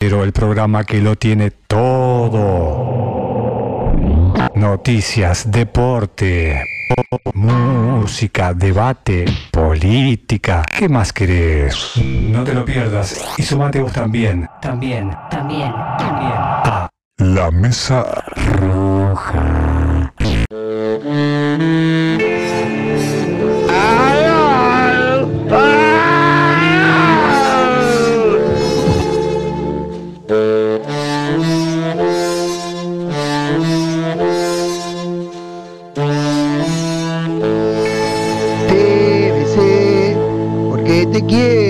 Pero el programa que lo tiene todo. Noticias, deporte, música, debate, política. ¿Qué más querés? No te lo pierdas. Y sumate vos también. También, también, también. A la mesa roja. Porque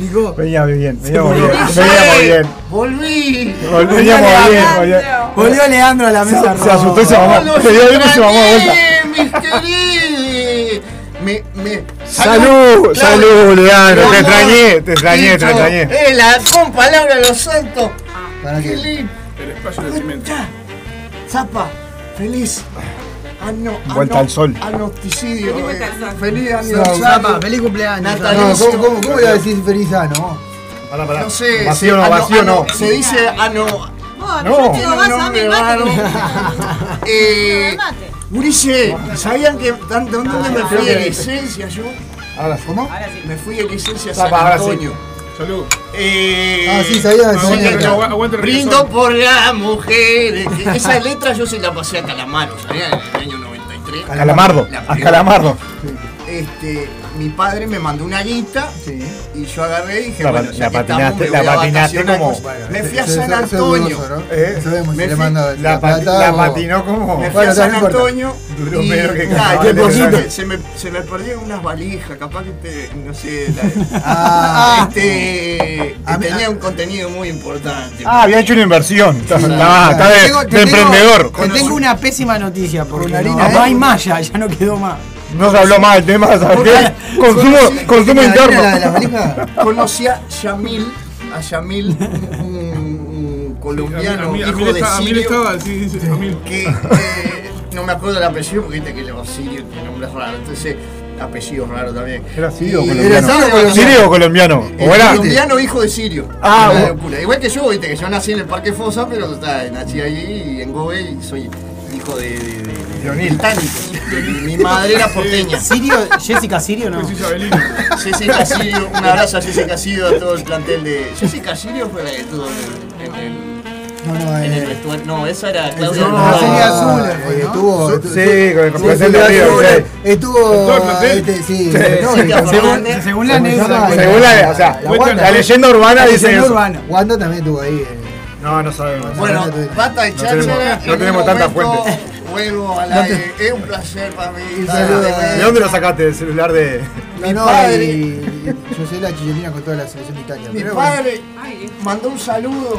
Se picó. Veníamos bien, veníamos bien, veníamos bien. Volví. Veníamos bien, volví- Volvió Leandro a la mesa Se, se asustó y se mamó. ¡No, Se dio bien y se mamó de vuelta. mis queridos! Me, me... Salud, salud, Leandro. Te extrañé, te extrañé, te extrañé. Eh, la compa Laura Los Santos. ¿Para Qué qué? lindo. El espacio del cimiento. Ya. Zapa, feliz. Ano, Vuelta al sol. Anosticidio. Feliz eh, aniversario. Feliz No, aniversario. Zapa, feliz cumpleaños. No, ¿cómo, cómo, iba a decir feliz ano? Pará, pará. No sé. Vacío no, ano- vacío ano- no. Se dice ano. No. yo tengo un más a mi nombre raro. mate. Eh. Gurice, ¿sabían que tan- dónde me fui de licencia yo? Ahora, ¿cómo? Ahora sí. Me fui de licencia a San. Antonio. Salud. Eh, Ah, sí, sabía, Aguante, sabía. pero agu- aguante el Brindo por las mujeres. que Esa letra yo se la pasé a Calamaro, ¿sabían? En el año 93. A Calamardo, La a. Calamardo. Este, mi padre me mandó una guita Sí. y yo agarré y dije, La- bueno, ya la que estamos, patinaste- me la patinaste como- Me fui a San Antonio. ¿Eh? La, patinó como. Me fui Bueno, a San. Antonio Duró y que poquito. verano. se, me, se me perdieron unas valijas, capaz que te, no sé, la- Ah, este, A mí- tenía un contenido muy importante. Ah, había hecho una inversión. Está, está- Claro. está de, Tengo- te de tengo- emprendedor. Te tengo una pésima noticia porque no, hay malla, ya no quedó más. No se habló más del tema, ¿sabes qué? Consumo, Conocí- consumo ¿La interno. de la valija? Conocí a Yamil, a Yamil, un, un colombiano, A mí, a mí, hijo de estaba, a mí Sirio, estaba, sí, sí, a que eh, no me acuerdo el apellido porque viste que los sirios tienen nombres raros, entonces apellido raro también. ¿Era sirio o colombiano? ¿Era sirio o colombiano? ¿Sirio o colombiano? El ¿O era? colombiano hijo de Sirio. Ah, Una locura. Igual que yo, viste que yo nací en el Parque Fosa, pero está, nací allí y en Gobe y soy hijo de, de- de- de Leonil. británicos. Mi madre era porteña. Sirio, Jessica Sirio, ¿no? Jessica Sirio, un abrazo a Jessica Sirio, a todo el plantel de. Jessica Sirio fue la que estuvo en, el. No, no, En el eh. vestuario. No, esa era Claudia. No, Alvarado. sería azul, fue, ¿no? Estuvo. estuvo- Sí, con el plantel de River, estuvo- sí. Estuvo. Todo el plantel. este, sí, Sí. no, y- según- la ¿cómo se anécdota. Según la, o sea, La Wanda. la leyenda urbana dice leyenda eso. Wanda también estuvo ahí. eh. No, no sabemos. Bueno, No tenemos- cháchara. no en tenemos tantas fuentes. Vuelvo al No te- aire. Es un placer para mí. De. ¿De dónde lo sacaste? ¿Del celular de.? No, Mi no, padre- y- yo soy la chilena con toda la selección de Italia. Mi pero bueno. padre mandó un saludo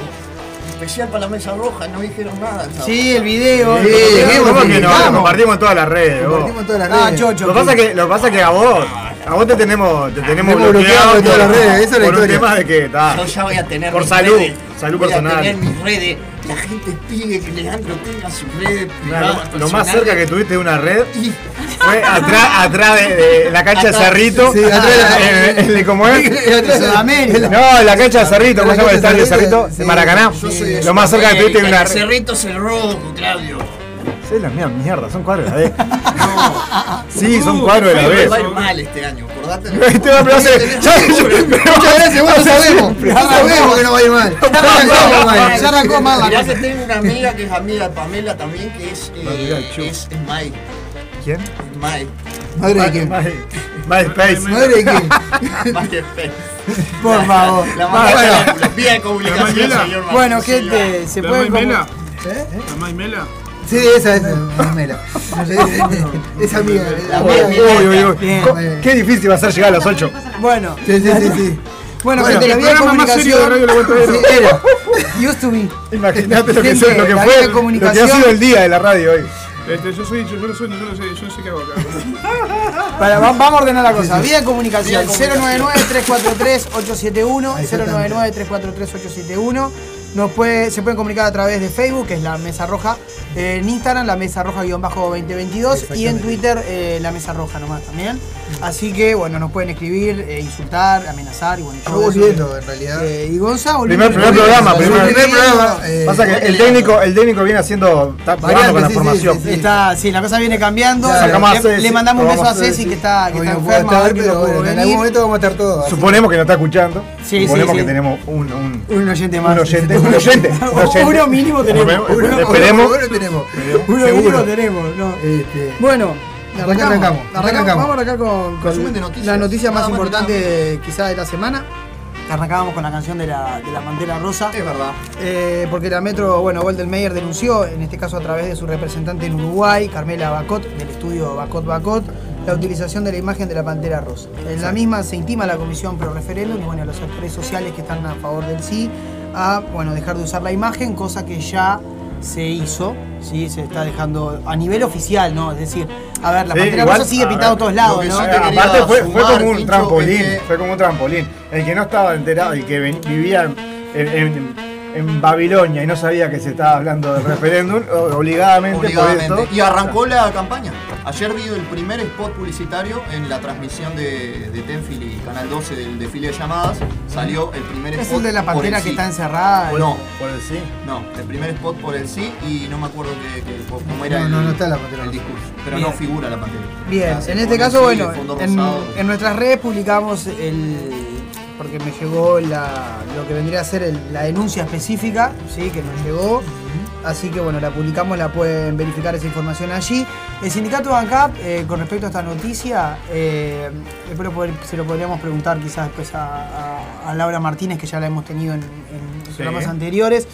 especial para la mesa roja, no dijeron nada. Sí, el video. Sí, el ¿Cómo que no? Lo compartimos en todas las redes. Compartimos en todas las Ah, redes. chocho. Lo que pasa que, lo que pasa que a vos, a vos te tenemos, te tenemos Tenemos bloqueado en todas las redes, esa es la por un historia. tema de que Yo ya voy a tener Por mis salud, redes. salud voy personal. A tener mis redes. La gente pide que Leandro tenga sus redes privadas. lo, lo más cerca que tuviste de una red Y- fue atrás, atrás de, de la cancha de Atrás. Cerrito. Sí, atrás de la- en- en- en- ¿Cómo es? de Sudamérica. No, en la cancha de Cerrito, ¿cómo se llama el de estadio de Cerrito? De. Maracaná. Yo soy de Lo más cerca que tuviste de una red. Cerrito es el rojo, Claudio. Sí, la mía mierda, son cuadros de la B. Sí, son cuadros de la Me va a B. ir mal este año, acordate. Este va a ya- Muchas gracias, bueno, sabemos. Ya sabemos que no va a ir mal. Ya mal. Ya arrancó la cosa. que tengo una amiga que es amiga de Pamela también, que es, eh, es, es Mai. ¿Quién? Es Mai. Madre de quién. My- MySpace. Madre de quién. Mai Space. Por favor. La más bueno. la vía de comunicación, señor Bueno, gente, se ¿La puede. Maimela? ¿Eh? ¿La Maimela? Sí, esa es Mela. Esa amiga. Qué difícil va a ser llegar a las 8. Bueno, Sí, sí, sí, sí. bueno, Bueno, gente, la el vía de programa más serio de Radio La Vuelta comunicación. Sí, era. Used to be. Imagínate lo que, Gente, lo que la fue, lo que ha comunicación- sido el día de la radio hoy. Este, yo soy, yo, yo no soy, yo no sé, yo no sé qué hago acá. Para, va- vamos a ordenar la cosa. Vía de comunicación Vía de comunicación. 099-343-871. Ahí está 099-343-871. Nos puede, se pueden comunicar a través de Facebook, que es la Mesa Roja. eh, en Instagram, la Mesa Roja-2022. Y en. Twitter, eh, la Mesa Roja nomás también. Así que, bueno, nos pueden escribir, eh, insultar, amenazar. Y bueno, Yo volviendo, en realidad. Eh, y Gonza, volviendo. Primer, primer programa, primer, primer programa. eh, Pasa que el técnico, el técnico viene haciendo, está jugando con la sí, formación. sí, sí. Está, sí, la cosa viene cambiando. Ya, le, sacamos a le- Ceci, le mandamos un beso a Ceci que está, que está enferma, estar, que pero bueno, en algún momento vamos a estar todos. así Suponemos que no está escuchando. Sí, Suponemos sí, que sí. tenemos un, un, Un oyente más. un oyente. Un oyente. un oyente. Uno mínimo tenemos. Bueno, Uno- Esperemos. Bueno, tenemos. Uno Seguro. mínimo tenemos. No. Este, Bueno, Arrancamos, arrancamos, arrancamos. Vamos a arrancar con, con de noticias. la noticia más más, importante quizá de la semana. Arrancábamos con la canción de la, de la Pantera Rosa. Es verdad. Eh, porque la Metro, bueno, Goldenmeyer denunció, en este caso a través de su representante en Uruguay, Carmela Bacot, del estudio Bacot Bacot, la utilización de la imagen de la Pantera Rosa. En la misma se intima a la Comisión Pro Referéndum y bueno, a los actores sociales que están a favor del sí a bueno, dejar de usar la imagen, cosa que ya se hizo, ¿sí? se está dejando a nivel oficial, ¿no? Es decir, a ver, la Sí, Pantera igual, sigue ver, a todos lados, aparte fue, fue como un trampolín, que- fue como un trampolín. El que no estaba enterado y que vivía en, en- en Babilonia y no sabía que se estaba hablando del referéndum, o- obligadamente, por Obligadamente. esto. Y arrancó la campaña. Ayer vi el primer spot publicitario en la transmisión de, de Tenfield y Canal 12 del desfile de llamadas. Salió el primer Es spot. el de la pantera que sí. está encerrada. No, Por el sí. no, el primer spot por el sí y no me acuerdo que, que- cómo era No, el, no, no está la pantera el rosa. discurso. Pero Bien. no figura la pantera. Bien, O en este caso, bueno, en nuestras redes publicamos el. Porque me llegó la, lo que vendría a ser el- la denuncia específica, ¿sí? que nos llegó. Así que bueno, la publicamos, la pueden verificar esa información allí. El sindicato ANCAP, eh, con respecto a esta noticia, eh, lo poder- se lo podríamos preguntar quizás después a, a- a Laura Martínez, que ya la hemos tenido en, en programas anteriores,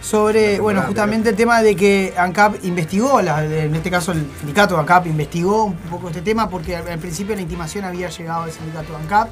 sobre, bueno, justamente el tema de que ANCAP investigó, la- en este caso el sindicato ANCAP investigó un poco este tema porque al, al principio la intimación había llegado al sindicato ANCAP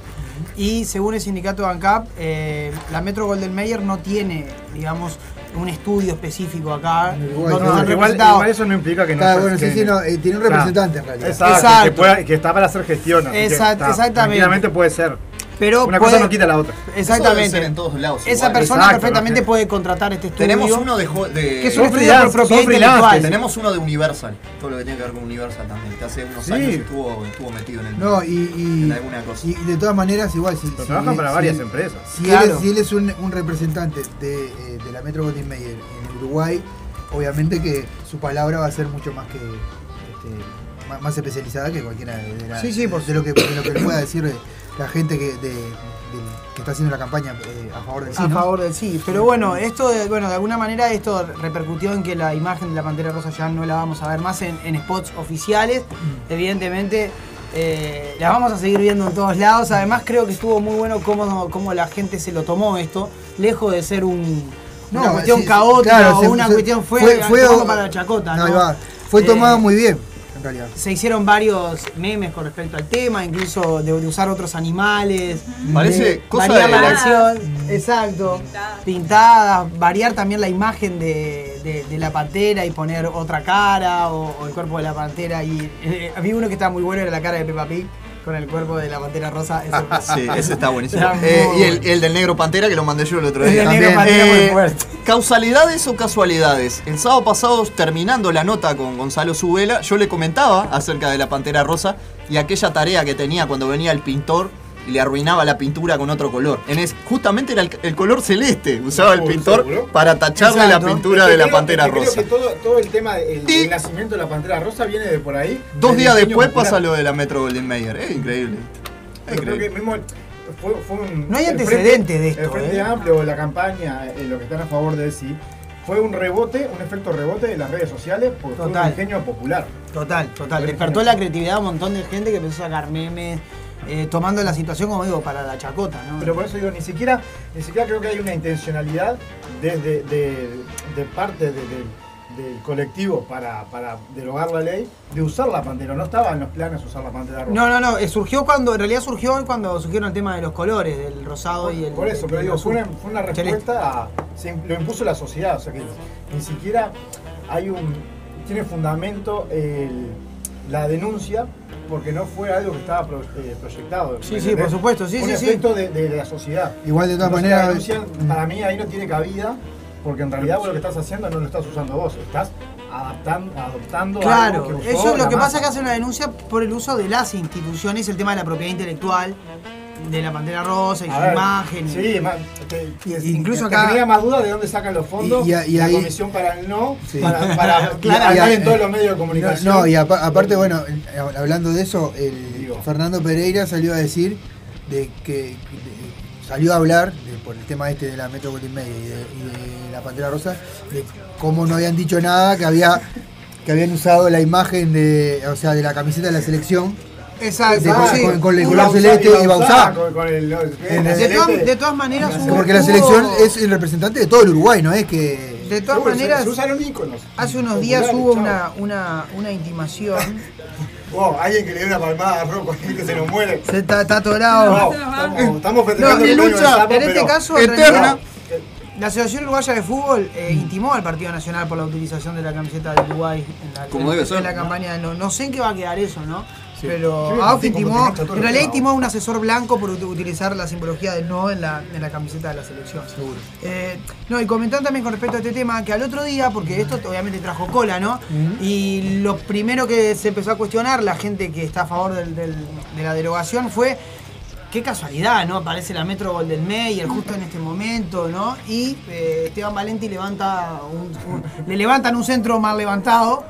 y según el sindicato ANCAP, eh, la Metro Golden Mayer no tiene, digamos, un estudio específico acá donde Uruguay, No, están igual, igual eso no implica que no Claro, bueno, sí, que- sí, no, eh, tiene un Claro. representante en realidad. Exacto, Exacto. Que, pueda- que está para hacer gestión. está, exactamente. Puede ser. Pero Una puede- cosa no quita la otra. Eso debe Exactamente. ser en todos lados. Esa igual. persona Exacto, perfectamente ¿no? puede contratar este estudio. Tenemos uno de, de- que es un estudio por propiedad intelectual. Tenemos uno de Universal, todo lo que tiene que ver con Universal también, que hace unos Sí. años estuvo, estuvo metido en el No, y, y, en alguna cosa. y de todas maneras, igual, si, Pero si- trabajan para si- varias empresas. Si, Claro. él, es- si él es un, un representante de, eh, de la Metro Goldwyn Mayer en Uruguay, obviamente que su palabra va a ser mucho más que, este, más, más especializada que cualquiera de, de la- Sí, sí, por de lo que, de lo que le pueda decir la gente que, de- que está haciendo la campaña eh, a favor del sí. a ¿no? favor del sí. Pero bueno, esto de, bueno, de alguna manera esto repercutió en que la imagen de la Pantera Rosa ya no la vamos a ver más en, en spots oficiales. Mm. Evidentemente, eh, la vamos a seguir viendo en todos lados. Además, creo que estuvo muy bueno cómo, cómo la gente se lo tomó esto, lejos de ser un, una No, cuestión sí, caótica claro, o se- una se- cuestión fue, fue- fue- para la chacota. No, ¿no? va. Fue Eh, tomado muy bien, en realidad. se hicieron varios memes con respecto al tema, incluso de, de usar otros animales. Parece de cosa variar de la la- versión, exacto, pintadas, variar también la imagen de, de- de la pantera y poner otra cara o, o el cuerpo de la pantera. Y eh, había uno que estaba muy bueno, era la cara de Peppa Pig con el cuerpo de la pantera rosa. Eso- Sí, ese está buenísimo. Eh, y el, del negro pantera que lo mandé yo el otro El día. negro También. pantera Eh. ¿Causalidades o casualidades? El sábado pasado, terminando la nota con Gonzalo Zubela, yo le comentaba acerca de la pantera rosa y aquella tarea que tenía cuando venía el pintor le arruinaba la pintura con otro color. En es, justamente era el, el color celeste, usaba el pintor ¿seguro? para tacharle Exacto. la pintura Es que de la pantera es que rosa. Creo que todo, todo el tema del Y- nacimiento de la pantera rosa viene de por ahí. Dos días después popular. pasa lo de la Metro Golden Mayer. Es increíble. Es creo que mismo fue, fue un. No hay el antecedente de esto, El Frente ¿eh? Amplio, la campaña, eh, lo que están a favor de sí, fue un rebote, un efecto rebote de las redes sociales porque fue Total. un ingenio popular. Total, total. Despertó la creatividad de un montón de gente que empezó a sacar memes, eh, tomando la situación, como digo, para la chacota, ¿no? Pero por eso digo, ni siquiera, ni siquiera creo que hay una intencionalidad desde de, de parte de- de- del colectivo para, para derogar la ley de usar la pantera. No estaba en los planes usar la pantera rosa. No, no, no, eh, surgió cuando, en realidad surgió cuando surgieron el tema de los colores, del rosado y el. Por eso, pero el digo, fue una, fue una Celeste. respuesta a. se lo impuso la sociedad, o sea que ni siquiera hay un. tiene fundamento el- la denuncia porque no fue algo que estaba pro- eh, proyectado. Sí, ¿me sí, por supuesto, sí, un sí, sí. efecto de, de la sociedad. Igual de todas maneras. para mí ahí no tiene cabida porque en realidad vos lo que estás haciendo no lo estás usando vos, estás adaptando, adoptando Claro, algo que usó eso es lo que pasa masa. que hace una denuncia por el uso de las instituciones, el tema de la propiedad intelectual, de la pantera rosa y A su ver, imagen. Sí, ma- que- Y- incluso que acá- tenía más duda de dónde sacan los fondos. Y- y- y la ahí- comisión para el no, Sí. para, para Claro, en todos los medios de comunicación. No, y apa- aparte, bueno, eh, hablando de eso, el Digo. Fernando Pereira salió a decir de que de- salió a hablar de- por el tema este de la Metro Golden Media y de, y de la Pantera Rosa, de cómo no habían dicho nada, que había que habían usado la imagen de, o sea, de la camiseta de la selección. Exacto, De- sí. con- con el color celeste usar usar. Con, el, el- De, todas- de todas maneras, hubo- Porque la hubo- selección es el representante de todo el Uruguay, no es que. De todas maneras, se usaron íconos. hace unos días hubo una, una, una intimación. Wow, alguien que le dio una palmada a Rocco que se nos muere. Se está, está atorado. No, estamos, estamos festejando No, lucha, sapo, en este caso, en eterna. realidad, la Asociación Uruguaya de Fútbol eh, intimó al Partido Nacional por la utilización de la camiseta de Uruguay en la, Como en- debe en ser, la ¿no? campaña. No, no sé en qué va a quedar eso, ¿no? Sí. Pero Sí, todo en realidad a un asesor blanco por ut- utilizar la simbología del no en la, en la camiseta de la selección. Seguro. no, y comentar también con respecto a este tema que al otro día, porque esto obviamente trajo cola, ¿no? Y lo primero que se empezó a cuestionar la gente que está a favor del- del- de la derogación fue Qué casualidad, ¿no? Aparece la Metro Golden Mayer justo en este momento, ¿no? Y eh, Esteban Valenti levanta un, un- le levantan un centro mal levantado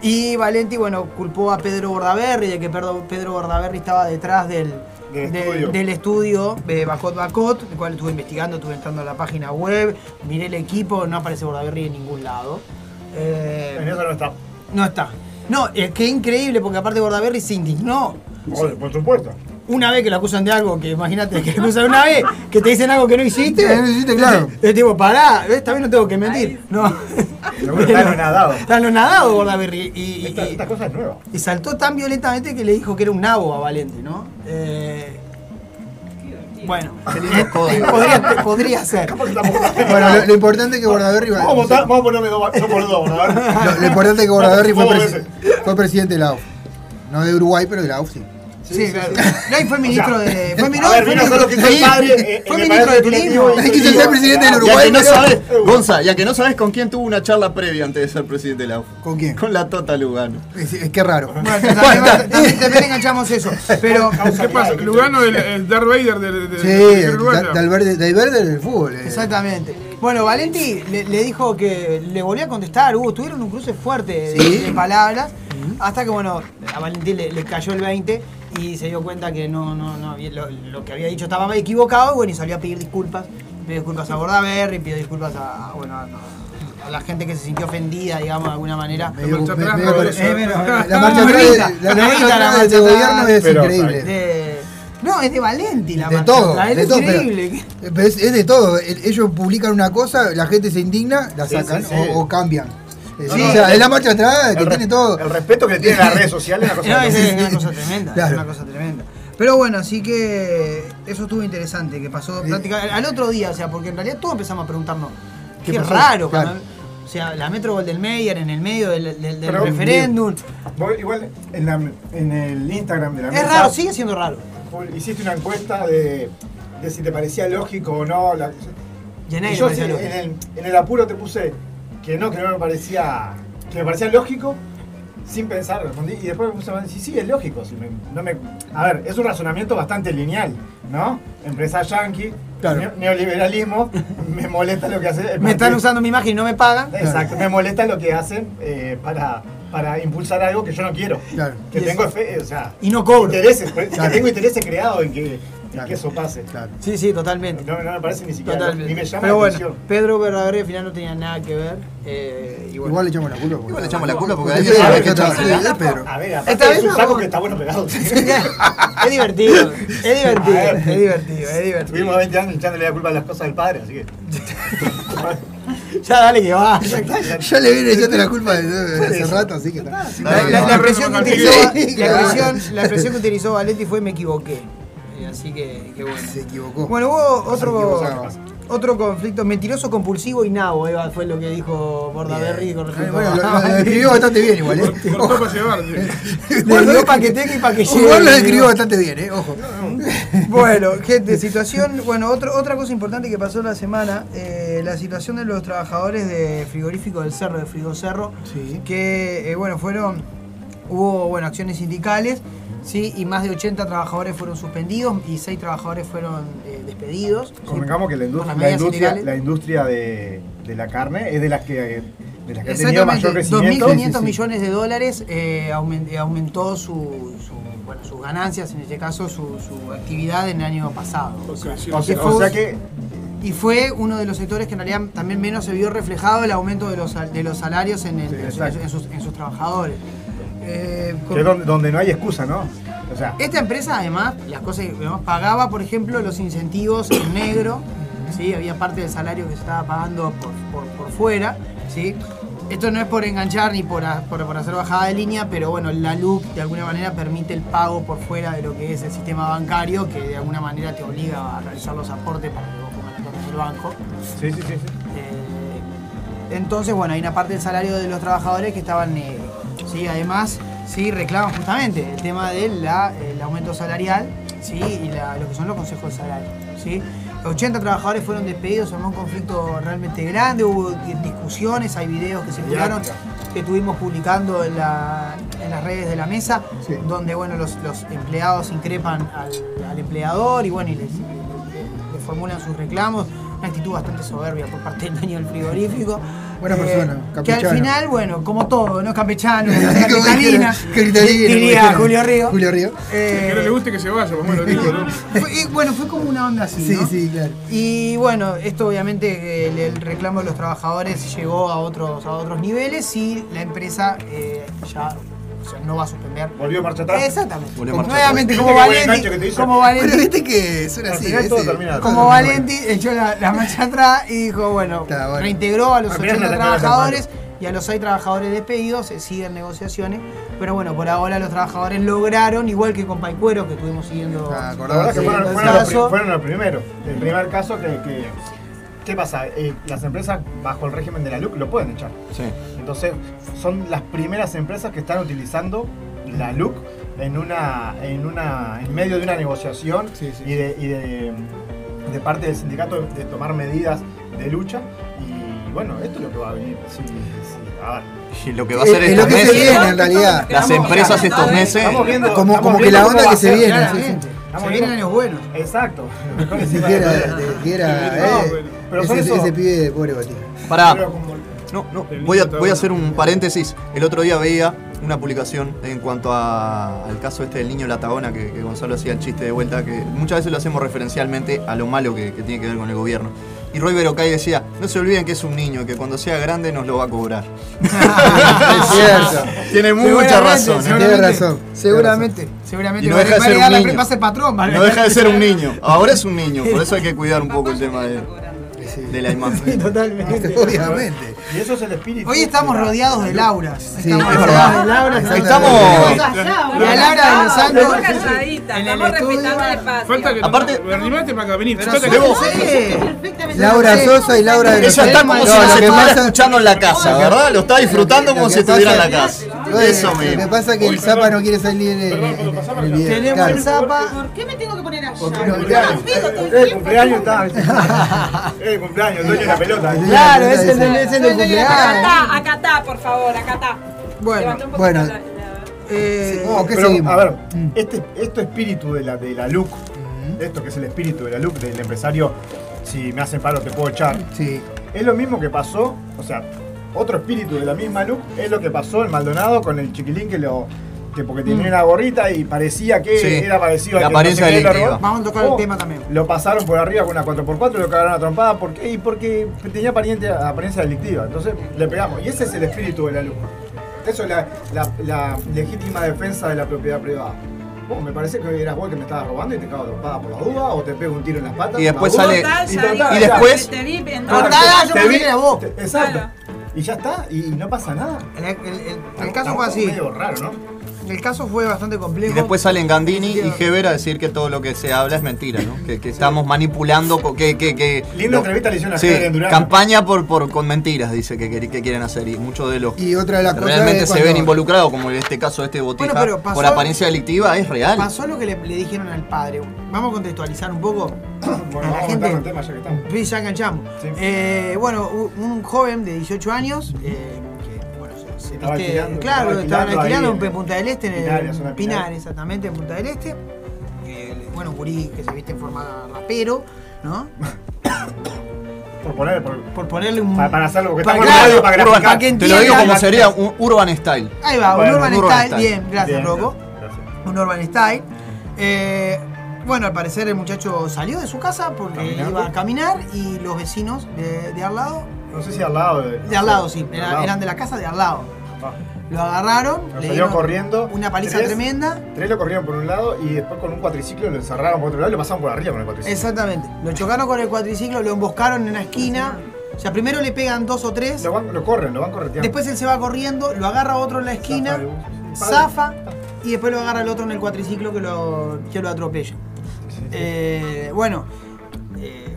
y Valenti, bueno, culpó a Pedro Bordaberry de que Pedro, Pedro Bordaberry estaba detrás del, Del de- estudio. del estudio de Bacot Bacot, el cual estuve investigando, estuve entrando a la página web, miré el equipo, no aparece Bordaberry en ningún lado. Eh, En eso no está. no está. No, es que increíble porque aparte Bordaberry se indignó por supuesto. Una vez que lo acusan de algo, que imagínate que lo acusan una vez, que te dicen algo que no hiciste. Que no hiciste, claro. Es tipo, pará, esta vez no tengo que mentir. No. Seguro está anonadado. Está anonadado Bordaberry. Y, y, Esta, esta cosa es nueva. y saltó tan violentamente que le dijo que era un nabo a Valente, ¿no? Eh, bueno, eh, podría, podría ser. Bueno, lo, lo importante es que Bordaberry. Vamos a votar, vamos a ponerme dos, por dos, ¿no? Lo, lo importante es que Bordaberry presi- fue presidente de la AUF. No de Uruguay, pero de la AUF sí. Sí, claro. No, y fue ministro de. Fue A ministro, ver, fue vino solo que ministro- padre. eh, fue me ministro de turismo. Quiso ser presidente del Ya Uruguay. que no sabes, Gonza, ya que no sabes con quién tuvo una charla previa antes de ser presidente de la UF. ¿Con quién? Con la Tota Lugano. Es, es que raro. Bueno, también, también- también enganchamos eso. Pero. ¿Qué pasa? Lugano, el, el Darth Vader del de, Sí, del verde, del verde del fútbol. eh. Exactamente. Bueno, Valenti le, le dijo que le volvió a contestar, hubo, tuvieron un cruce fuerte de- Sí. de, palabras Hasta que, bueno, a Valentín le, le cayó el 20 y se dio cuenta que no, no, no había- lo, lo que había dicho estaba equivocado y, bueno, y salió a pedir disculpas. Pidió disculpas a Bordaberry, pidió disculpas a, a, bueno, a, a la gente que se sintió ofendida, digamos, de alguna manera. Medio- marcha atrás, eh, La marcha atrás de- la marcha la de atrás. gobierno es Pero, increíble. De- no, es de Valenti la De marcha todo, atrás, es de todo, increíble. pero es, es de todo. El- Ellos publican una cosa, la gente se indigna, la Sí, sacan sí, sí. O, o cambian. No, o no, sea, el- es la marcha atrás que tiene todo. el respeto que le tienen las redes sociales es una cosa es, es una tremenda, Claro. es una cosa tremenda. Pero bueno, así que eso estuvo interesante, que pasó prácticamente al otro día, o sea, porque en realidad todos empezamos a preguntarnos, qué, ¿Qué pasó? raro, Claro. cuando- o sea, la Metro Goldenmeyer en el medio del, del- del referéndum. Igual en, la- en el Instagram de la Es mesa, raro, sigue siendo raro. hiciste una encuesta de, de si te parecía lógico o no. la- Y nadie y yo en el, en el apuro te puse que no, que no me parecía, que me parecía lógico, sin pensar, respondí, y después me puse a decir, sí, es lógico. si me- no me, a ver, es un razonamiento bastante lineal, ¿no? Empresa yankee, Claro. neoliberalismo, me molesta lo que hace. el Me están usando mi imagen y no me pagan. Exacto, me molesta lo que hacen eh, para, para impulsar algo que yo no quiero. Claro. Que Y tengo fe- o sea, Y no cobro. intereses, pues, Claro. que tengo intereses creados en que, que eso pase. Claro. Sí, sí, totalmente. No, no me parece ni siquiera, Totalmente. ni me llama Pero la bueno, atención. Pedro Verdaguer al final no tenía nada que ver. eh. Igual le echamos la culpa. Igual le echamos la culpa porque alguien sabe que otra- echarse sí, la- es Pedro. A ver, Esta aparte vez es un no. saco que está bueno pegado. es divertido, es divertido, es divertido, es divertido. Tuvimos 20 años echándole la culpa a las cosas del padre, así que. Ya dale que va. Ya le viene echando la culpa desde hace rato, así que está. La, la- la expresión que utilizó, la, claro. expresión, la expresión que utilizó Valenti fue me equivoqué. Eh, Así que, que bueno. Se equivocó. Bueno, hubo otro, otro conflicto mentiroso, compulsivo y nabo, Eva, fue lo que dijo Bordaberry con Eh, respecto Bueno, lo, a- lo describió bastante bien igual, ¿eh? Cortó para llevarte. Le dio pa' que tenga y pa' que lleve. Igual lo describió bastante bien, ¿eh? Ojo. Bueno, gente, situación. Bueno, otro, otra cosa importante que pasó la semana, eh, la situación de los trabajadores de frigorífico del Cerro, de Frigo Cerro, Sí. que, eh, bueno, fueron. Hubo, bueno, acciones sindicales, ¿sí? Y más de 80 trabajadores fueron suspendidos y 6 trabajadores fueron eh, despedidos. ¿sí? Convengamos que la industria, la industria, sindicales. la industria de, de la carne es de las que, de las que ha tenido mayor crecimiento. 2.500 Sí, sí, sí. millones de dólares eh, aumen- eh, aumentó su, su- bueno, sus ganancias, en este caso su, su actividad en el año pasado. O sea, Que o sea que Y fue uno de los sectores que en realidad también menos se vio reflejado el aumento de los, de los salarios en, el- Sí, en- exacto. en sus, en sus trabajadores. Eh, con- que es donde, donde no hay excusa, ¿no? O sea, esta empresa además, las cosas que pagaba, por ejemplo, los incentivos en negro, ¿sí? había parte del salario que se estaba pagando por, por- por fuera. ¿sí? Esto no es por enganchar ni por, a- por, por hacer bajada de línea, pero bueno, la LUC de alguna manera permite el pago por fuera de lo que es el sistema bancario, que de alguna manera te obliga a realizar los aportes para que vos pongas la plata en el banco. sí, sí, sí. sí. Eh, entonces, bueno, hay una parte del salario de los trabajadores que estaba en negro. ¿Sí? Además, sí, reclaman justamente el tema del aumento salarial ¿sí? y la- lo que son los consejos de salario. ¿sí? 80 trabajadores fueron despedidos en un conflicto realmente grande, hubo di- discusiones, hay videos que circularon que estuvimos publicando en, la- en las redes de la mesa, Sí. donde bueno, los, los empleados increpan al, al empleador y bueno, y le formulan sus reclamos. Una actitud bastante soberbia por parte del dueño del frigorífico. Buena Eh, persona, Que al campechano. final, bueno, como todo, ¿no? Campechano, como diría Julio Río. Julio Río. Eh, Que no le guste que se vaya, pues bueno, digo, ¿no? fue- y, bueno, fue como una onda así. Sí, ¿no? sí, claro. Y bueno, esto obviamente el, el reclamo de los trabajadores llegó a otros, a otros niveles y la empresa eh, ya o sea, no va a suspender. Volvió marcha atrás. Exactamente. Volvió Como- marcha atrás. Nuevamente, ¿Viste como que Valenti, como Valenti, viste que son Al así. final todo ese- termina- como Valenti echó la, la marcha atrás y dijo, bueno, Está bueno. reintegró a los Al final 80 la cara de trabajadores y a los 6 trabajadores despedidos, se siguen negociaciones, pero bueno, por ahora los trabajadores lograron, igual que con Paicuero, que estuvimos siguiendo. Ah, que fueron, el fueron los, fueron primeros. El primer caso que. que- ¿Qué pasa? Eh, las empresas bajo el régimen de la LUC lo pueden echar. Sí. Entonces, son las primeras empresas que están utilizando la LUC en una, en una, en medio de una negociación Sí, sí, y, de, y de, de parte del sindicato de, de tomar medidas de lucha. Y bueno, esto es lo que va a venir. Sí, sí, a ver. Y lo que va a hacer Es lo que se viene en realidad. las empresas estos meses, Estamos viendo, Como- como que la onda que se viene. Estamos Se vienen viendo- años buenos. Exacto. Eh. Pero ese, esos- ese pibe de pobre Batista. pará, No, no, voy a, voy a hacer un paréntesis. El otro día veía una publicación en cuanto a- al caso este del niño Latagona, que, que Gonzalo hacía el chiste de vuelta, que muchas veces lo hacemos referencialmente a lo malo que, que tiene que ver con el gobierno. Y Roy Berocay decía, no se olviden que es un niño, que cuando sea grande nos lo va a cobrar. Es cierto. Tiene mucha razón. ¿eh? Tiene razón. seguramente, seguramente. Y no deja de ser un niño. pre- va a ser patrón. va a No deja de ser un niño. Ahora es un niño, por eso hay que cuidar un poco el tema de, Sí. de la imagen. Totalmente. Obviamente. Y eso es el espíritu. Hoy estamos rodeados de Lauras. Sí, estamos es rodeados verdad. de Lauras. Estamos- Y a Laura de los Santos. Estamos respetando el espacio. Falta que Aparte- te animate para acá, vení. Laura. Sosa y Laura de los Ella está como si nos estuviera escuchando en la casa, ¿verdad? Lo está disfrutando como si estuviera en la casa. Oye, Eso Lo que pasa es que el Zapa no quiere salir en el, en- en el video. Tenemos Claro. el Zapa. ¿Por qué me tengo que poner allá? Porque no, el El tiempo. cumpleaños está. El cumpleaños, dueño de la pelota. Claro, ese es el ese es el Acá cumpleaños. está, acá está, por favor, acá está. Bueno, Levanta un poquito bueno. Eh, Oh, ¿qué Pero, seguimos? a ver, Mm. este, esto espíritu de la, de la LUC, esto que es el espíritu de la LUC, del empresario, si me hacen paro te puedo echar, Sí. es lo mismo que pasó, o sea, otro espíritu de la misma LUC es lo que pasó en Maldonado con el chiquilín que lo. que porque tenía una gorrita y parecía que Sí, era parecido la al que no apariencia sé qué, delictiva. lo- Vamos a tocar el Oh, tema también. Lo pasaron por arriba con una 4x4 y lo cagaron a trompada. ¿Por qué? Y porque tenía apariencia, apariencia delictiva. Entonces le pegamos. Y ese es el espíritu de la luz. Eso es la, la- la legítima defensa de la propiedad privada. Vos, me parece que eras vos el que me estabas robando y te cago a trompada por la duda o te pego un tiro en las patas. Y después por la duda. sale- Total, y ya después- Te vi en Claro, Cortada, yo te pensé vi- que era vos. te- Exacto. Claro. Y ya está, y no pasa nada. El, el- el- el Estamos- caso fue así. medio raro, ¿no? El caso fue bastante complejo. Y después salen Gandini y Heber a decir que todo lo que se habla es mentira, ¿no? Que, que estamos manipulando, que... que, que Linda lo- entrevista le hicieron a Sí, Heber en Durán. campaña por, por, con mentiras, dice que, que- que quieren hacer. Y muchos de los Y otra de las cosas realmente se cuando- ven involucrados, como en este caso este botija, Bueno, pero pasó- por apariencia delictiva, es real. Pasó lo que le, le dijeron al padre. Vamos a contextualizar un poco. Bueno, la a gente. en tema ya que estamos. Sí, ya enganchamos. Sí. Eh, bueno, un joven de 18 años eh, alquilando, claro, estaba estaban alquilando alquilando ahí en Punta del Este, en Pinar, el Pinar, Pinar. exactamente, en Punta del Este. Eh, bueno, un gurí que se viste en forma rapero, ¿no? Por poner, por, Por ponerle un. para, para hacer lo que Para claro, radio, para Urban, te lo digo como sería un urban style. Ahí va, Bueno, un Urban, un Urban Style. Style. Bien, gracias, Bien, Rocco. gracias. Un Urban Style. Eh, bueno, al parecer el muchacho salió de su casa porque Caminando. iba a caminar y los vecinos de, de al lado, No sé si al lado de. de al lado sí, de era- al lado. eran de la casa de al lado. Ah. Lo agarraron, Lo le dieron corriendo. una paliza Tres- tremenda. Tres lo corrieron por un lado y después con un cuatriciclo lo encerraron por otro lado y lo pasaron por arriba con el cuatriciclo. Exactamente. Lo chocaron con el cuatriciclo, lo emboscaron en una esquina. O sea, primero le pegan dos o tres. Lo, van- lo corren, lo van correteando. Después él se va corriendo, lo agarra otro en la esquina, Zafa y después lo agarra el otro en el cuatriciclo que lo, que lo atropella. Eh, bueno,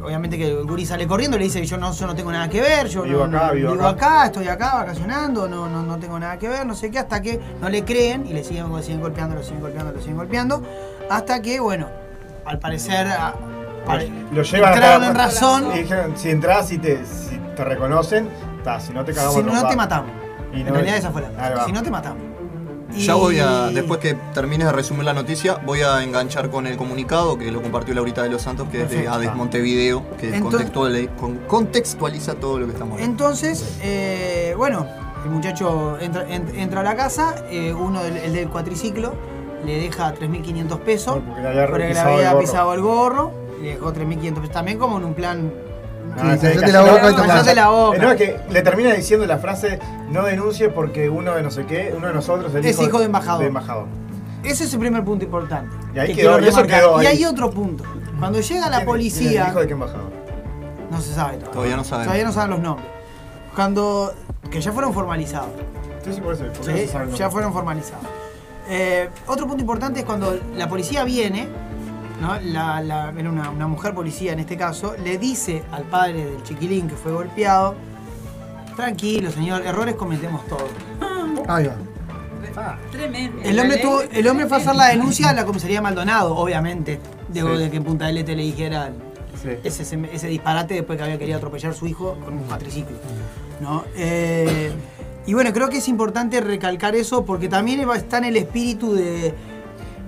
obviamente que el gurí sale corriendo, le dice que yo no, yo no tengo nada que ver, yo Vivo no- acá, vivo vivo acá. acá, estoy acá vacacionando, no, no, no tengo nada que ver, no sé qué, hasta que no le creen y le siguen, lo siguen golpeando, lo siguen golpeando, lo siguen golpeando, hasta que, bueno, al parecer pare- Lo llevan entraron acá- en razón, Y dijeron, si entras y te, si te reconocen, si no te cagamos si no, no te matamos. Y en realidad esa fue la. Si no te matamos. Ya voy a, después que termines de resumir la noticia, voy a enganchar con el comunicado que lo compartió Laurita de los Santos, que es de Perfecto. ADES Montevideo, que Entonces- con- contextualiza todo lo que estamos hablando. Entonces, eh, bueno, el muchacho entra, en- entra a la casa, eh, uno del, el del cuatriciclo le deja 3.500 pesos Porque le había porque le el pisado el gorro, le dejó 3.500 pesos también como en un plan... Ah, Sí, la boca la. No, es que le termina diciendo la frase, no denuncie porque uno de no sé qué, uno de nosotros el Es hijo de embajador. De embajador. Ese es el primer punto importante. Y ahí que quedó, y eso hay otro punto. Cuando llega la ¿Quién- quién es policía... el hijo de qué embajador? No se sabe todavía. Todavía no sabemos. Todavía no saben los nombres. Cuando... Que ya fueron formalizados. Sí, sí, por eso. porque Sí, no se sabe el ya fueron formalizados. Eh, otro punto importante es cuando la policía viene, ¿no? la, la- era una, una mujer policía en este caso, le dice al padre del chiquilín que fue golpeado, tranquilo señor, errores cometemos todos. Ahí va. Tremendo. El hombre, tuvo, el hombre fue a hacer la denuncia a la comisaría Maldonado, obviamente, de, Sí. de que en Punta del Este le dijeran Sí. ese, ese, disparate después que había querido atropellar a su hijo con un cuatriciclo. ¿no? Eh, y bueno, creo que es importante recalcar eso porque también va- está en el espíritu de...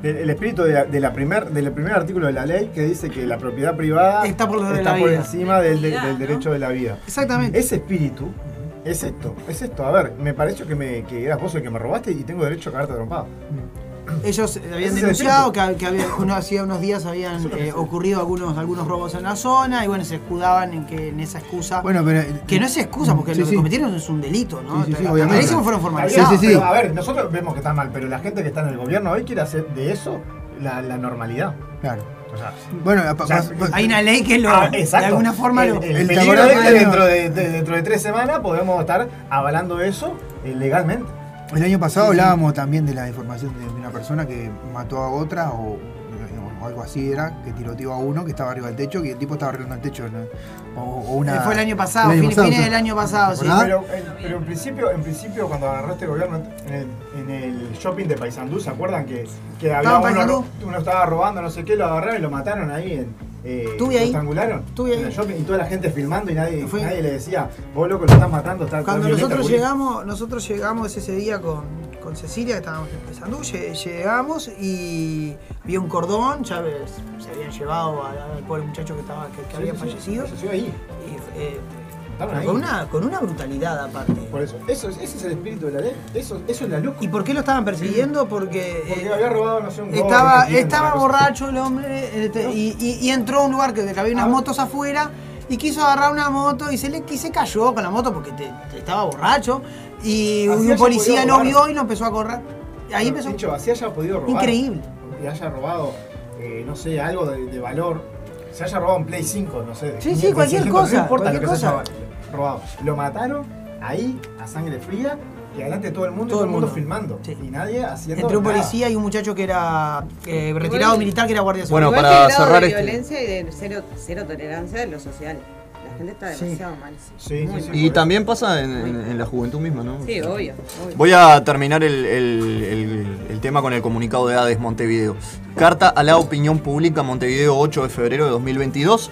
El, el espíritu de la, de la primer, del primer artículo de la ley que dice que la propiedad privada Está por sobre está la por vida. encima del, de- Vida, del ¿no? derecho de la vida. Exactamente. Ese espíritu Es esto, es esto. A ver, me pareció que, me, que eras vos el que me robaste y tengo derecho a cagarte trompado. Ellos habían denunciado que, que había, uno, hacía unos días habían eh, ocurrido algunos, algunos robos en la zona y bueno, se escudaban en que en esa excusa. Bueno, pero. que no es excusa, porque Sí, lo que sí. cometieron es un delito, ¿no? Sí, sí, sí, obviamente. fueron formalizados. bien, Sí, sí, sí. pero, a ver, nosotros vemos que está mal, pero la gente que está en el gobierno hoy quiere hacer de eso la, la normalidad. Claro. O sea, Bueno, pa- o sea, pa- Hay una ley que lo, ah, de exacto. alguna forma el, lo. el el peligro taborán es que año- dentro de, de- dentro de tres semanas podemos estar avalando eso eh, legalmente. El año pasado hablábamos también de la información de una persona que mató a otra o, o algo así era, que tiroteó a uno que estaba arriba del techo, que el tipo estaba arreglando el techo. ¿no? O, o una, Eh, fue el año pasado, el año fin- pasado, fines del año pasado, sí. ¿Acordás? Pero, en, pero en principio, en principio cuando agarró este gobierno en el, en el shopping de Paysandú, ¿se acuerdan que, que había Estaba en uno, estaba robando no sé qué, lo agarraron y lo mataron ahí en eh, Estuve ahí. estrangularon Estuve en ahí. el shopping y toda la gente filmando y nadie, nadie le decía, vos loco lo estás matando, está Cuando nosotros Juli". llegamos, nosotros llegamos ese día con, con Cecilia, que estábamos empezando, lle- llegamos y vi un cordón, ya ves, se habían llevado al pobre muchacho que estaba, que, que Sí, había sí, fallecido. falleció ahí. Y, eh, ahí. con, una, con una brutalidad aparte. Por eso, eso, es- ese es el espíritu de la ley, eso, eso es la luz. ¿Y por qué lo estaban persiguiendo? Porque, Porque eh, había robado, no sé, un estaba, estaba borracho el hombre este, y, y- y entró a un lugar que, que había unas Ah. motos afuera y quiso agarrar una moto y se le y se cayó con la moto porque te- te estaba borracho y Así un policía robar. vio y lo empezó a correr. Y ahí empezó. Dicho, así haya podido robar. Increíble. Y haya robado, eh, no sé, algo de, de valor. Se haya robado un Play 5, no sé. Sí, sí, 500, cualquier 600, cosa, No importa cualquier lo que se cosa. haya robado. Lo mataron ahí, a sangre fría, y adelante de todo el mundo, Todo y todo el mundo mundo. filmando. Sí. Y nadie haciendo Entre un nada. policía y un muchacho que era eh, retirado militar, que era guardia Bueno, civil. Igual para cerrar de este- violencia y de cero, cero tolerancia de lo social. La gente está Sí. demasiado mal. Sí, Muy sí, mal. Y también pasa en, en- en la juventud misma, ¿no? Sí, obvio. obvio. Voy a terminar el, el- el- el tema con el comunicado de ADES Montevideo. Carta a la opinión pública Montevideo 8 de febrero de 2022.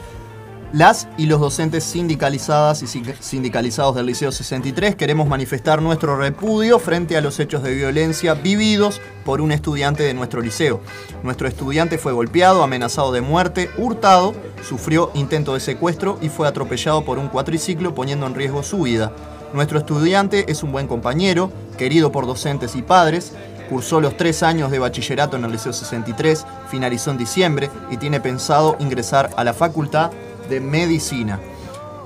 Las y los docentes sindicalizadas y sin- sindicalizados del Liceo 63 queremos manifestar nuestro repudio frente a los hechos de violencia vividos por un estudiante de nuestro liceo. Nuestro estudiante fue golpeado, amenazado de muerte, hurtado, sufrió intento de secuestro y fue atropellado por un cuatriciclo poniendo en riesgo su vida. Nuestro estudiante es un buen compañero, querido por docentes y padres, cursó los tres años de bachillerato en el Liceo 63, finalizó en diciembre y tiene pensado ingresar a la Facultad de Medicina.